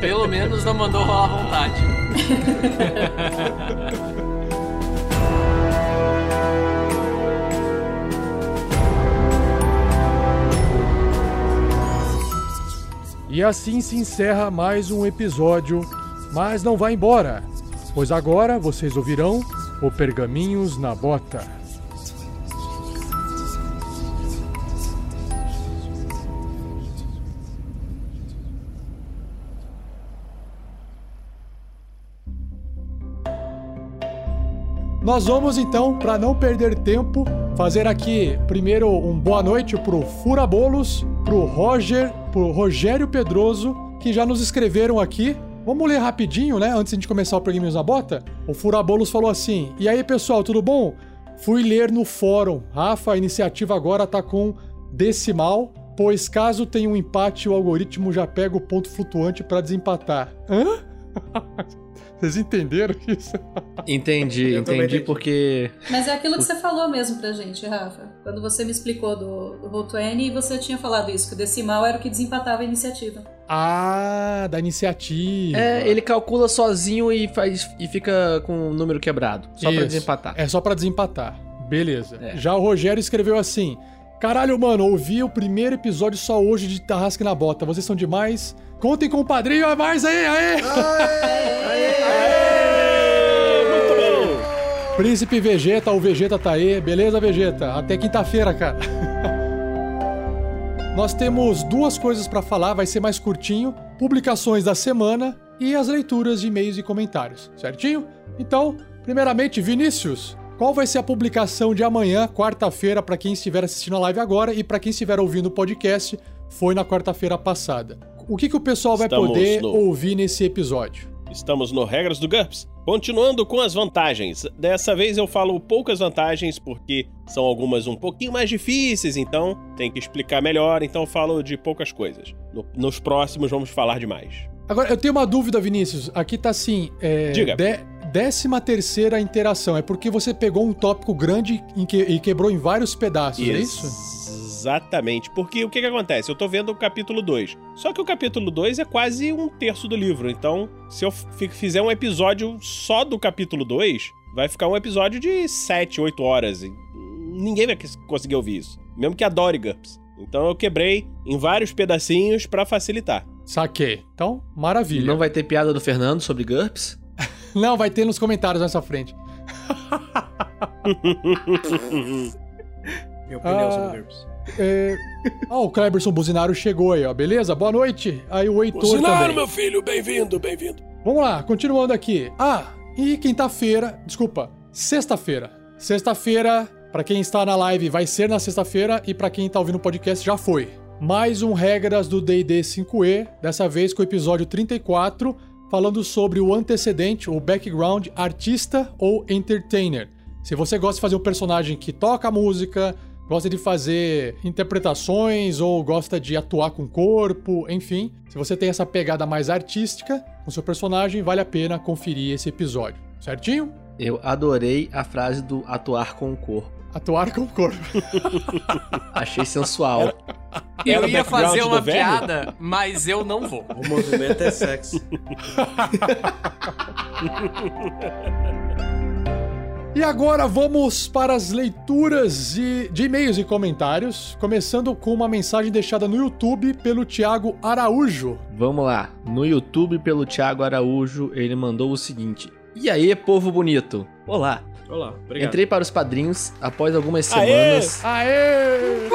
Pelo menos não mandou rolar à vontade. E assim se encerra mais um episódio, mas não vá embora, pois agora vocês ouvirão o Pergaminhos na Bota. Nós vamos então, para não perder tempo, fazer aqui primeiro um boa noite pro Furabolos, pro Roger, pro Rogério Pedroso, que já nos escreveram aqui. Vamos ler rapidinho, né? Antes de começar o Pergaminhos na Bota. O Furabolos falou assim: E aí, pessoal, tudo bom? Fui ler no fórum. Rafa, a iniciativa agora tá com decimal, pois caso tenha um empate, o algoritmo já pega o ponto flutuante para desempatar. Hã? Vocês entenderam isso? Entendi, Eu também entendi entendi. porque. Mas é aquilo que você falou mesmo pra gente, Rafa. Quando você me explicou do, do Roll20, você tinha falado isso, que o decimal era o que desempatava a iniciativa. Ah, da iniciativa. É, ele calcula sozinho e faz e fica com o número quebrado. Só pra Isso. desempatar. É só pra desempatar. Beleza. É. Já o Rogério escreveu assim: Caralho, mano, ouvi o primeiro episódio só hoje de Tarrasque na Bota. Vocês são demais. Contem com o padrinho a mais aí, aê! Muito bom! Príncipe Vegeta, o Vegeta tá aí. Beleza, Vegeta? Até quinta-feira, cara. Nós temos duas coisas pra falar, vai ser mais curtinho: publicações da semana e as leituras de e-mails e comentários, certinho? Então, primeiramente, Vinícius, qual vai ser a publicação de amanhã, quarta-feira, pra quem estiver assistindo a live agora e pra quem estiver ouvindo o podcast, foi na quarta-feira passada. O que, que o pessoal vai Estamos poder no- ouvir nesse episódio? Estamos no Regras do GURPS. Continuando com as vantagens. Dessa vez eu falo poucas vantagens porque são algumas um pouquinho mais difíceis, então tem que explicar melhor, então eu falo de poucas coisas. No- nos próximos vamos falar de mais. Agora, eu tenho uma dúvida, Vinícius. Aqui tá assim: é, Diga. de- décima terceira interação. É porque você pegou um tópico grande em que- e quebrou em vários pedaços, é isso? Exatamente. Porque o que, que acontece? Eu tô vendo o capítulo 2. Só que o capítulo 2 é quase um terço do livro. Então, se eu fi- fizer um episódio só do capítulo 2, vai ficar um episódio de 7, 8 horas. E ninguém vai cons- conseguir ouvir isso. Mesmo que adore GURPS. Então eu quebrei em vários pedacinhos pra facilitar. Saquei. Então, maravilha. Não vai ter piada do Fernando sobre GURPS? Não, vai ter nos comentários nessa frente. Minha opinião Ah. sobre GURPS. É... Ó, o Kleberson Buzinaro chegou aí, ó. Beleza? Boa noite. Aí o Heitor Buzinaro, também. meu filho, bem-vindo, bem-vindo. Vamos lá, continuando aqui. Ah, e quinta-feira, desculpa, sexta-feira. Sexta-feira, pra quem está na live, vai ser na sexta-feira e pra quem tá ouvindo o podcast já foi. Mais um Regras do D&D 5e, dessa vez com o episódio 34, falando sobre o antecedente, o background artista ou entertainer. Se você gosta de fazer um personagem que toca música, gosta de fazer interpretações ou gosta de atuar com o corpo, enfim, se você tem essa pegada mais artística com seu personagem, vale a pena conferir esse episódio, certinho? Eu adorei a frase do atuar com o corpo. Atuar com o corpo. Achei sensual. Era Eu ia fazer uma piada, mas eu não vou. O movimento é sexo. E agora vamos para as leituras de, de e-mails e comentários, começando com uma mensagem deixada no YouTube pelo Thiago Araújo. Vamos lá. No YouTube, pelo Thiago Araújo, ele mandou o seguinte: E aí, povo bonito? Olá. Olá, obrigado. Entrei para os padrinhos após algumas Aê! semanas. Aê!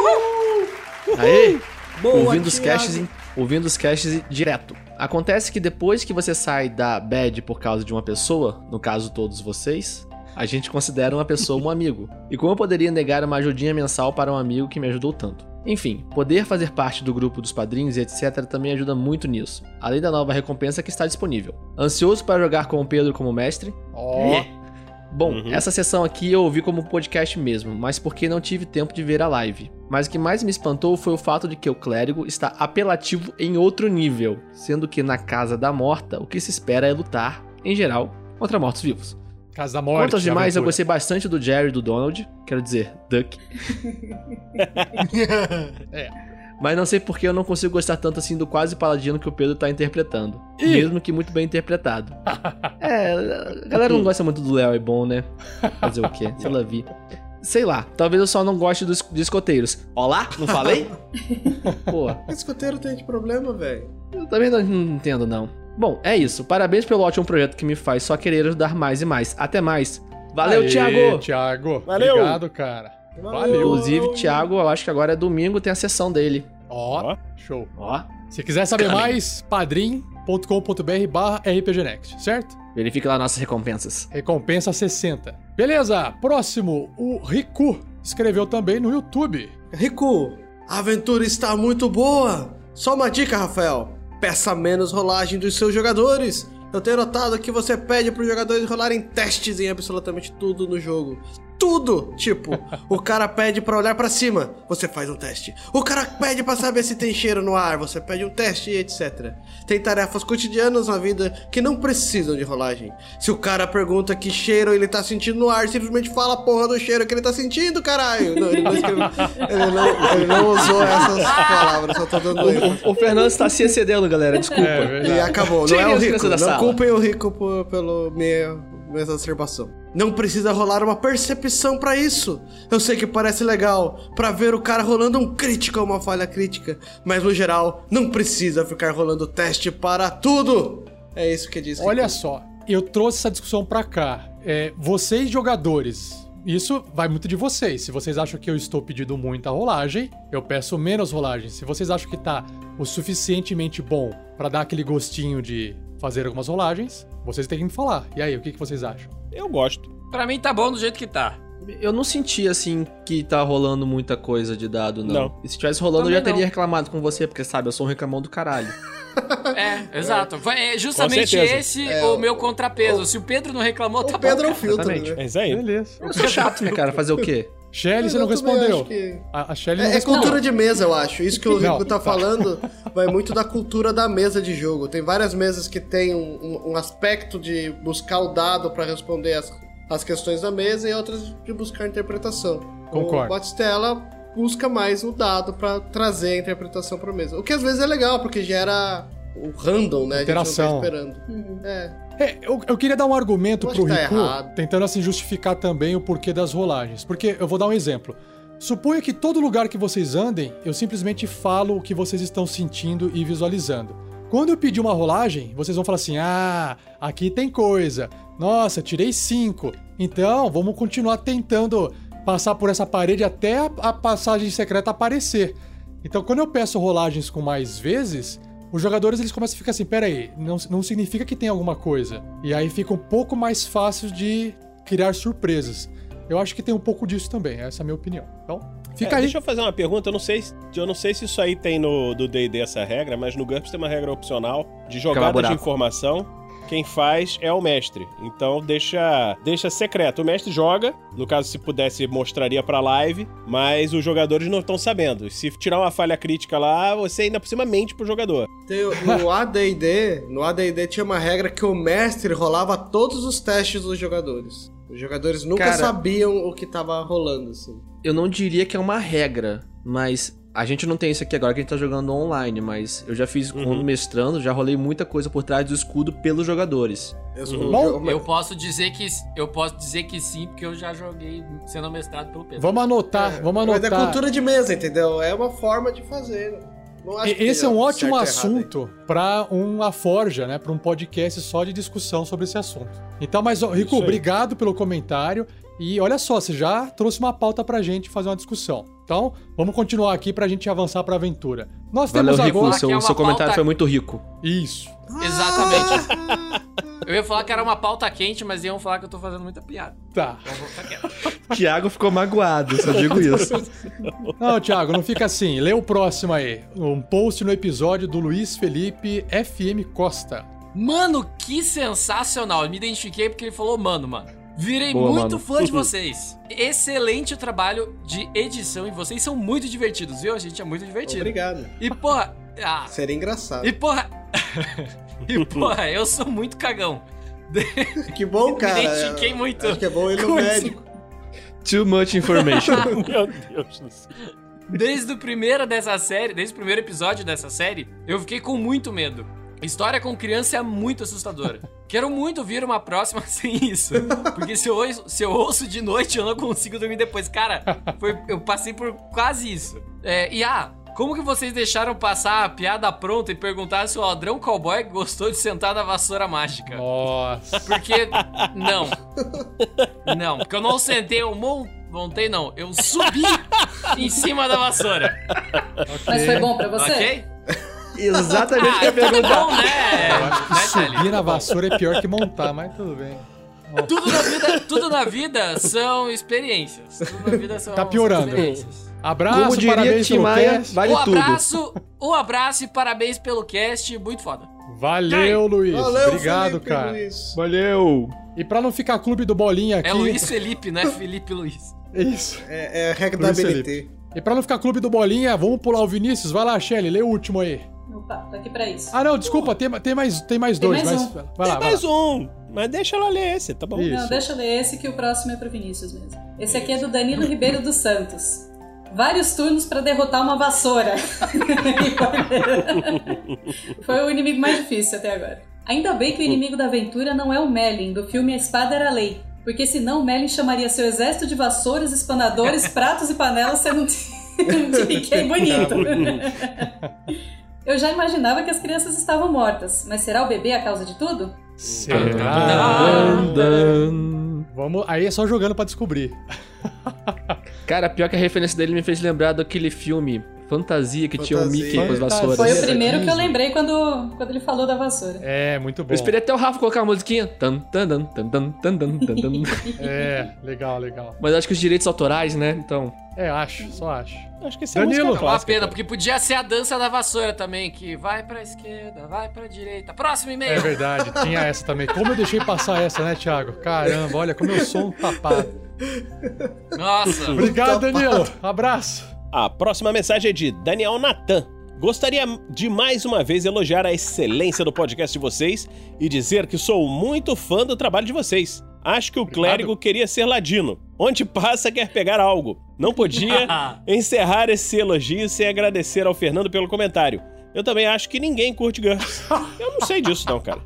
Aê! Boa, ouvindo os em- ouvindo os casts direto. Acontece que depois que você sai da bad por causa de uma pessoa, no caso todos vocês, a gente considera uma pessoa um amigo. E como eu poderia negar uma ajudinha mensal para um amigo que me ajudou tanto? Enfim, poder fazer parte do grupo dos padrinhos e etc também ajuda muito nisso, além da nova recompensa que está disponível. Ansioso para jogar com o Pedro como mestre? Ó. Bom, Uhum. essa sessão aqui eu ouvi como podcast mesmo, mas porque não tive tempo de ver a live. Mas o que mais me espantou foi o fato de que o clérigo está apelativo em outro nível, sendo que na Casa da Morta o que se espera é lutar, em geral, contra mortos-vivos. Casa da Morte. Quanto aos demais, eu gostei bastante do Jerry e do Donald, quero dizer, Duck. Mas não sei porque eu não consigo gostar tanto assim do quase paladino que o Pedro tá interpretando. Ih! Mesmo que muito bem interpretado. é, a galera não gosta muito do Léo, é bom, né? Fazer o quê? Sei lá, vi. Sei lá, talvez eu só não goste dos, de escoteiros. Olá, não falei? Pô, escoteiro tem que problema, velho? eu também não, não entendo, não. Bom, é isso. Parabéns pelo ótimo projeto que me faz só querer ajudar mais e mais. Até mais. Valeu, Aê, Thiago! Thiago. Valeu. Obrigado, cara. Valeu. Inclusive, Thiago, eu acho que agora é domingo, tem a sessão dele. Ó, Ó. show. Ó, Se quiser saber mais, padrim.com.br barra RPGnext, certo? verifique lá nossas recompensas. Recompensa 60. Beleza, próximo, o Riku escreveu também no YouTube. Rico, a aventura está muito boa. Só uma dica, Rafael. Peça menos rolagem dos seus jogadores. Eu tenho notado que você pede para os jogadores rolarem testes em absolutamente tudo no jogo. Tudo. Tipo, o cara pede pra olhar pra cima, você faz um teste. O cara pede pra saber se tem cheiro no ar, você pede um teste e etc. Tem tarefas cotidianas na vida que não precisam de rolagem. Se o cara pergunta que cheiro ele tá sentindo no ar, simplesmente fala a porra do cheiro que ele tá sentindo, caralho. Não, ele, não escreveu- ele não- ele não usou essas palavras, só tô dando. O, o Fernando está se excedendo, galera. Desculpa. É. E acabou. Não é o rico. Não culpem o rico por, pelo minha exacerbação. Não precisa rolar uma percepção pra isso. Eu sei que parece legal pra ver o cara rolando um crítico ou uma falha crítica, mas no geral não precisa ficar rolando teste para tudo. É isso que diz. Olha só, eu trouxe essa discussão pra cá. É, vocês jogadores, isso vai muito de vocês. Se vocês acham que eu estou pedindo muita rolagem, eu peço menos rolagem. Se vocês acham que tá o suficientemente bom pra dar aquele gostinho de fazer algumas rolagens, vocês têm que me falar. E aí, o que, que vocês acham? Eu gosto. Pra mim tá bom do jeito que tá. Eu não senti, assim, que tá rolando muita coisa de dado, não. Não. E se tivesse rolando, eu já Também teria não. reclamado com você, porque, sabe, eu sou um reclamão do caralho. É, exato. Vai- É justamente esse É, o o- meu contrapeso. Se o Pedro não reclamou, tá O Pedro é bom. um filtro, né? É isso aí. Beleza. Eu sou chato, né, cara? Fazer o quê? Shelly, você não respondeu. que- A, a Shelly não É, é cultura de mesa, eu acho. Isso que o Não, Rico tá tá. falando vai muito da cultura da mesa de jogo. Tem várias mesas que tem um, um- um aspecto de buscar o dado pra responder as, as questões da mesa e outras de buscar a interpretação. Concordo. O Batistella busca mais o dado pra trazer a interpretação pra mesa. O que às vezes é legal, porque gera o random, né? Interação. A gente não tá esperando. É. É, eu, eu queria dar um argumento pro tá Riku, errado. tentando assim justificar também o porquê das rolagens. Porque eu vou dar um exemplo. Suponha que todo lugar que vocês andem, eu simplesmente falo o que vocês estão sentindo e visualizando. Quando eu pedir uma rolagem, vocês vão falar assim: ah, aqui tem coisa. Nossa, tirei cinco. Então, vamos continuar tentando passar por essa parede até a, a passagem secreta aparecer. Então, quando eu peço rolagens com mais vezes, os jogadores eles começam a ficar assim: peraí, não, não significa que tem alguma coisa. E aí fica um pouco mais fácil de criar surpresas. Eu acho que tem um pouco disso também, essa é a minha opinião. Então, fica É, aí. Deixa eu fazer uma pergunta. Eu não sei, se- eu não sei se isso aí tem no do D&D essa regra, mas no GURPS tem uma regra opcional de jogada de informação. Quem faz é o mestre. Então deixa deixa secreto. O mestre joga, no caso se pudesse mostraria pra live, mas os jogadores não estão sabendo. Se tirar uma falha crítica lá, você ainda por cima mente pro jogador. No AD&D, no AD&D tinha uma regra que o mestre rolava todos os testes dos jogadores. Os jogadores nunca Cara- sabiam o que tava rolando, assim. Eu não diria que é uma regra, mas a gente não tem isso aqui agora que a gente tá jogando online, mas eu já fiz quando mestrando, já rolei muita coisa por trás do escudo pelos jogadores. Eu, Uhum. Bom, eu- posso dizer que eu posso dizer que sim, porque eu já joguei sendo mestrado pelo Pedro. Vamos anotar, vamos Mas é anotar. cultura de mesa, entendeu? É uma forma de fazer. Não acho que Esse é um ótimo assunto para uma forja, né? Para um podcast só de discussão sobre esse assunto. Então, mas, Rico, obrigado pelo comentário. E olha só, você já trouxe uma pauta pra gente fazer uma discussão. Então, vamos continuar aqui pra gente avançar pra aventura. Nós Valeu, temos Rico, agora. seu, é seu comentário pauta- foi muito rico. Isso. Exatamente. Eu ia falar que era uma pauta quente, mas iam falar que eu tô fazendo muita piada. Tá. Então. Tiago ficou magoado, só digo isso. Não, Thiago, não fica assim. Lê o próximo aí. Um post no episódio do Luiz Felipe FM Costa. Mano, que sensacional. Eu me identifiquei porque ele falou mano, mano. Virei Boa, muito mano. fã de vocês. Excelente o trabalho de edição e vocês são muito divertidos, viu? A gente é muito divertido. Obrigado. E porra, ah, Seria engraçado. e porra, e porra, eu sou muito cagão. Que bom, Me cara. identifiquei muito Acho que é bom ir no médico. Too much information. Meu Deus do céu. Desde o primeiro dessa série, desde o primeiro episódio dessa série, eu fiquei com muito medo. História com criança é muito assustadora. Quero muito vir uma próxima sem isso. Porque se eu, ouço, se eu ouço de noite, eu não consigo dormir depois. Cara, foi- eu passei por quase isso. É, e ah, como que vocês deixaram passar a piada pronta e perguntar se o ladrão cowboy gostou de sentar na vassoura mágica? Nossa. Porque. Não. Não, porque eu não sentei, eu mon- montei, não. Eu subi em cima da vassoura. Mas foi bom pra você? Ok? Exatamente o que eu ia tudo perguntar. bom, né? Eu acho que Né, subir na vassoura é pior que montar, mas tudo bem. Tudo na vida, tudo na vida são experiências. Tudo na vida são Tá piorando. experiências. Abraço, Como diria parabéns Tim Maia, vale um tudo. abraço, um abraço e parabéns pelo cast, muito foda. Valeu, Luiz. Valeu, Obrigado, Felipe cara. Luiz. Valeu! E pra não ficar clube do Bolinha aqui. É Luiz Felipe, não é Felipe Luiz. Isso. É, é a regra da BNT. E pra não ficar clube do Bolinha, vamos pular o Vinícius. Vai lá, Shelly, lê o último aí. Opa, tô aqui pra isso. Ah, não, desculpa, tem, tem, mais, tem mais Tem dois, mais mas. um. Vai lá, Tem vai mais lá. um, mas deixa ela ler esse, tá bom? Isso. Não, deixa eu ler esse que o próximo é pro Vinícius mesmo. Esse aqui é do Danilo Ribeiro dos Santos. Vários turnos pra derrotar uma vassoura. Foi o inimigo mais difícil até agora. Ainda bem que o inimigo da aventura não é o Merlin, do filme A Espada Era a Lei. Porque senão o Merlin chamaria seu exército de vassouras, espanadores, pratos e panelas sendo um Fiquei bonito. Eu já imaginava que as crianças estavam mortas, mas será o bebê a causa de tudo? Será? Vamos, aí é só jogando pra descobrir. Cara, pior que a referência dele me fez lembrar daquele filme Fantasia que Fantasia. tinha o Mickey com as vassouras. Foi o primeiro que eu lembrei quando, quando ele falou da vassoura. É, muito bom. Eu esperei até o Rafa colocar a musiquinha. É, legal, legal. Mas acho que os direitos autorais, né? Então. É, acho, só acho. Acho que esse é Danilo, é música, pena, porque podia ser a dança da vassoura também, que vai pra esquerda, vai pra direita. Próximo e-mail. É verdade, tinha essa também. Como eu deixei passar essa, né, Thiago? Caramba, olha como eu sou um tapado. Nossa. Obrigado, tapado. Danilo. Abraço. A próxima mensagem é de Daniel Natan. Gostaria de mais uma vez elogiar a excelência do podcast de vocês e dizer que sou muito fã do trabalho de vocês. Acho que o clérigo queria ser ladino. Onde passa quer pegar algo. Não podia encerrar esse elogio sem agradecer ao Fernando pelo comentário. Eu também acho que ninguém curte GURPS. Eu não sei disso não, cara.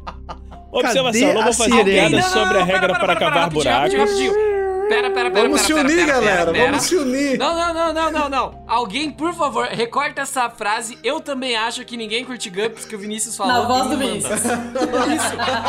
Observação, não vou fazer piada sobre a regra pera, para pera, pera, cavar buracos. rapidinho, rapidinho. Pera, pera, pera, Vamos pera, se pera, unir, pera, galera. pera, Vamos se unir. Não, não, não, não, não, não. Alguém, por favor, recorta essa frase. Eu também acho que ninguém curte Gumps que o Vinícius falou. Na voz do Vinícius. Isso.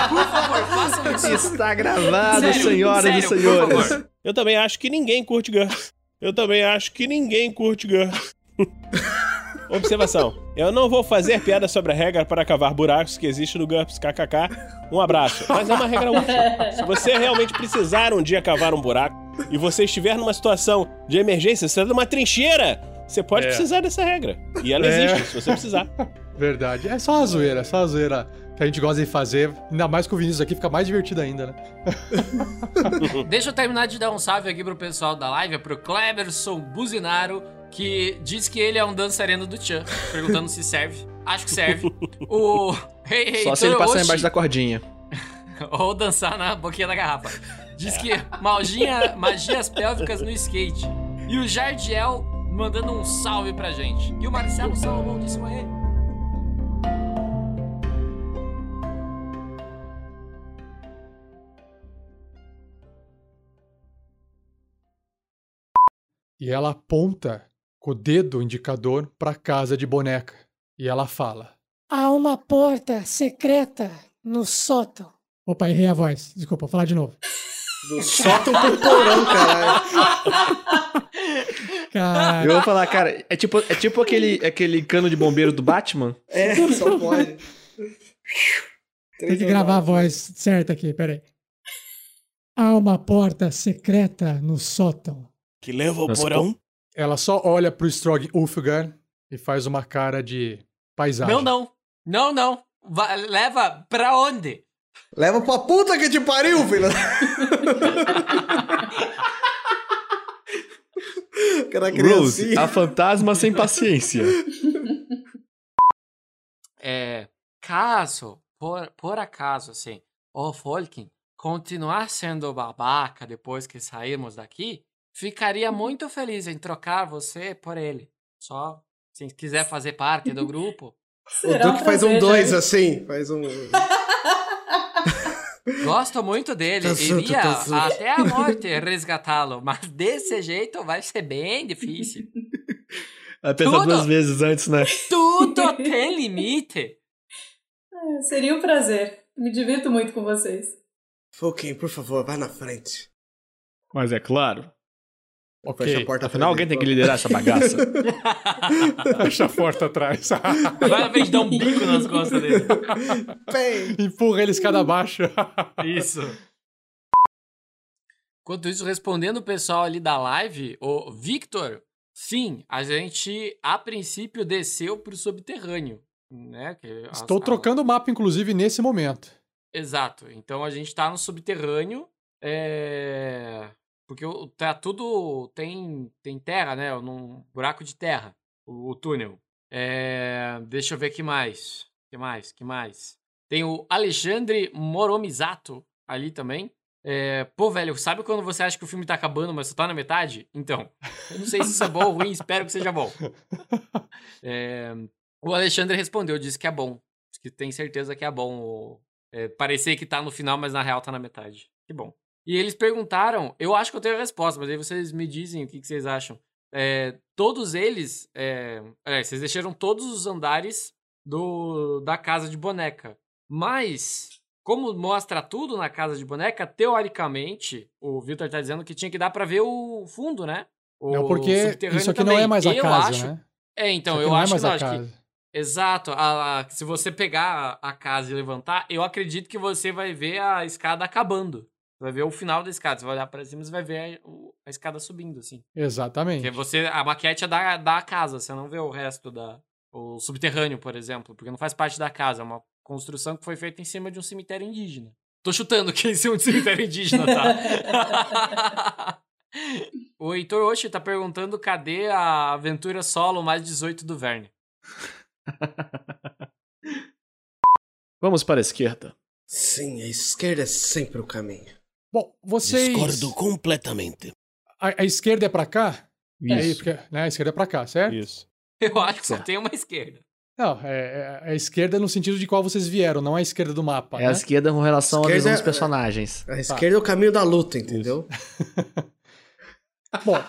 Por favor, façam isso. Está gravado, Sério, senhoras sério, e por senhores. favor. Eu também acho que ninguém curte GURPS. Eu também acho que ninguém curte GURPS. Observação. Eu não vou fazer piada sobre a regra para cavar buracos que existe no GURPS KKK. Um abraço. Mas é uma regra útil. Se você realmente precisar um dia cavar um buraco e você estiver numa situação de emergência, você está numa trincheira, você pode É. precisar dessa regra. E ela É. existe, se você precisar. Verdade. É só a zoeira, é só a zoeira que a gente gosta de fazer. Ainda mais com o Vinícius aqui, fica mais divertido ainda, né? Deixa eu terminar de dar um salve aqui pro pessoal da live, é pro Cleverson Buzinaro, que diz que ele é um dançarino do Chan, perguntando se serve. Acho que serve. O Hey Hey Só se ele passar Oshi, embaixo da cordinha. Ou dançar na boquinha da garrafa. Diz que magia, magias pélvicas no skate. E o Jardiel mandando um salve pra gente. E o Marcelo Salomão disse aí. E ela aponta com o dedo indicador pra casa de boneca. E ela fala: Há uma porta secreta no sótão. Opa, errei a voz. Desculpa, vou falar de novo. Do sótão pro porão, caralho. Cara, Eu vou falar, cara, é tipo, é tipo aquele, aquele cano de bombeiro do Batman. É, só pode. tem que gravar a voz certa aqui, peraí. Há uma porta secreta no sótão. Que leva ao Nossa, porão. Ela só olha pro Strog Ulfgar e faz uma cara de paisagem. Não, não. Não, não. Va- leva pra onde? Leva pra puta que te pariu, filho. Aquela Rose, a fantasma sem paciência. É, caso, por, por acaso, assim, o Folkin continuar sendo babaca depois que sairmos daqui, ficaria muito feliz em trocar você por ele. Só, se quiser fazer parte do grupo. O Duque faz um dois Jair. assim. Faz um. Gosto muito dele, Tá iria tá até a morte resgatá-lo, mas desse jeito vai ser bem difícil. Vai pensar Tudo. duas vezes antes, né? Tudo tem limite. É, Seria um prazer. Me divirto muito com vocês. Fulkin, por favor, vai na frente. Mas é claro. Ok. Fecha a porta Afinal, alguém tem que liderar essa bagaça. Fecha a porta atrás. Vai na frente dar um bico nas costas dele. Bem, Empurra ele escada abaixo. Isso. Enquanto isso, respondendo o pessoal ali da live, o Victor, sim, a gente a princípio desceu pro subterrâneo. né? Que as- Estou a- trocando o mapa, inclusive, nesse momento. Exato. Então a gente tá no subterrâneo. É... Porque tá tudo. Tem, tem terra, né? Num buraco de terra. O, o túnel. É... Deixa eu ver que mais. que mais? que mais? Tem o Alexandre Moromizato ali também. É... Pô, velho, sabe quando você acha que o filme tá acabando, mas você tá na metade? Então. Eu não sei se isso é bom ou ruim, espero que seja bom. É, O Alexandre respondeu, disse que é bom. Que tem certeza que é bom. é, parecer que tá no final, mas na real tá na metade. Que bom. E eles perguntaram, eu acho que eu tenho a resposta, mas aí vocês me dizem o que, que vocês acham. É, todos eles, é, é, vocês deixaram todos os andares do, da casa de boneca. Mas, como mostra tudo na casa de boneca, teoricamente, o Victor tá dizendo que tinha que dar pra ver o fundo, né? O Não, porque isso aqui não também. é mais a Eu casa, acho- né? É, então, eu não é acho que, não, acho que. Exato. a- a- se você pegar a, a casa e levantar, eu acredito que você vai ver a escada acabando. Você vai ver o final da escada. Você vai olhar pra cima e vai ver a, o- a escada subindo, assim. Exatamente. Porque você, a maquete é da, da casa, você não vê o resto da. O subterrâneo, por exemplo, porque não faz parte da casa. É uma construção que foi feita em cima de um cemitério indígena. Tô chutando que é em cima de um cemitério indígena, tá? o Heitor Oshi tá perguntando cadê a aventura solo mais 18 do Verne. Vamos para a esquerda. Sim, a esquerda é sempre o caminho. Bom, vocês. Discordo completamente. A, a esquerda é pra cá? É aí, Isso. porque, né, a esquerda é pra cá, certo? Isso. Eu acho que só Certo. tem uma esquerda. Não, é, é a esquerda no sentido de qual vocês vieram, não a esquerda do mapa. É a né? esquerda com relação à Esquerda visão é- dos personagens. A esquerda é o caminho da luta, entendeu? Bom,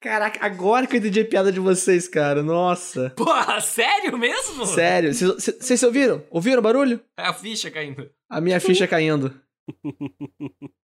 Caraca, agora que eu entendi a piada de vocês, cara. Nossa. Porra, sério mesmo? Sério. Vocês- ouviram? Ouviram o barulho? É a ficha caindo. A minha ficha caindo.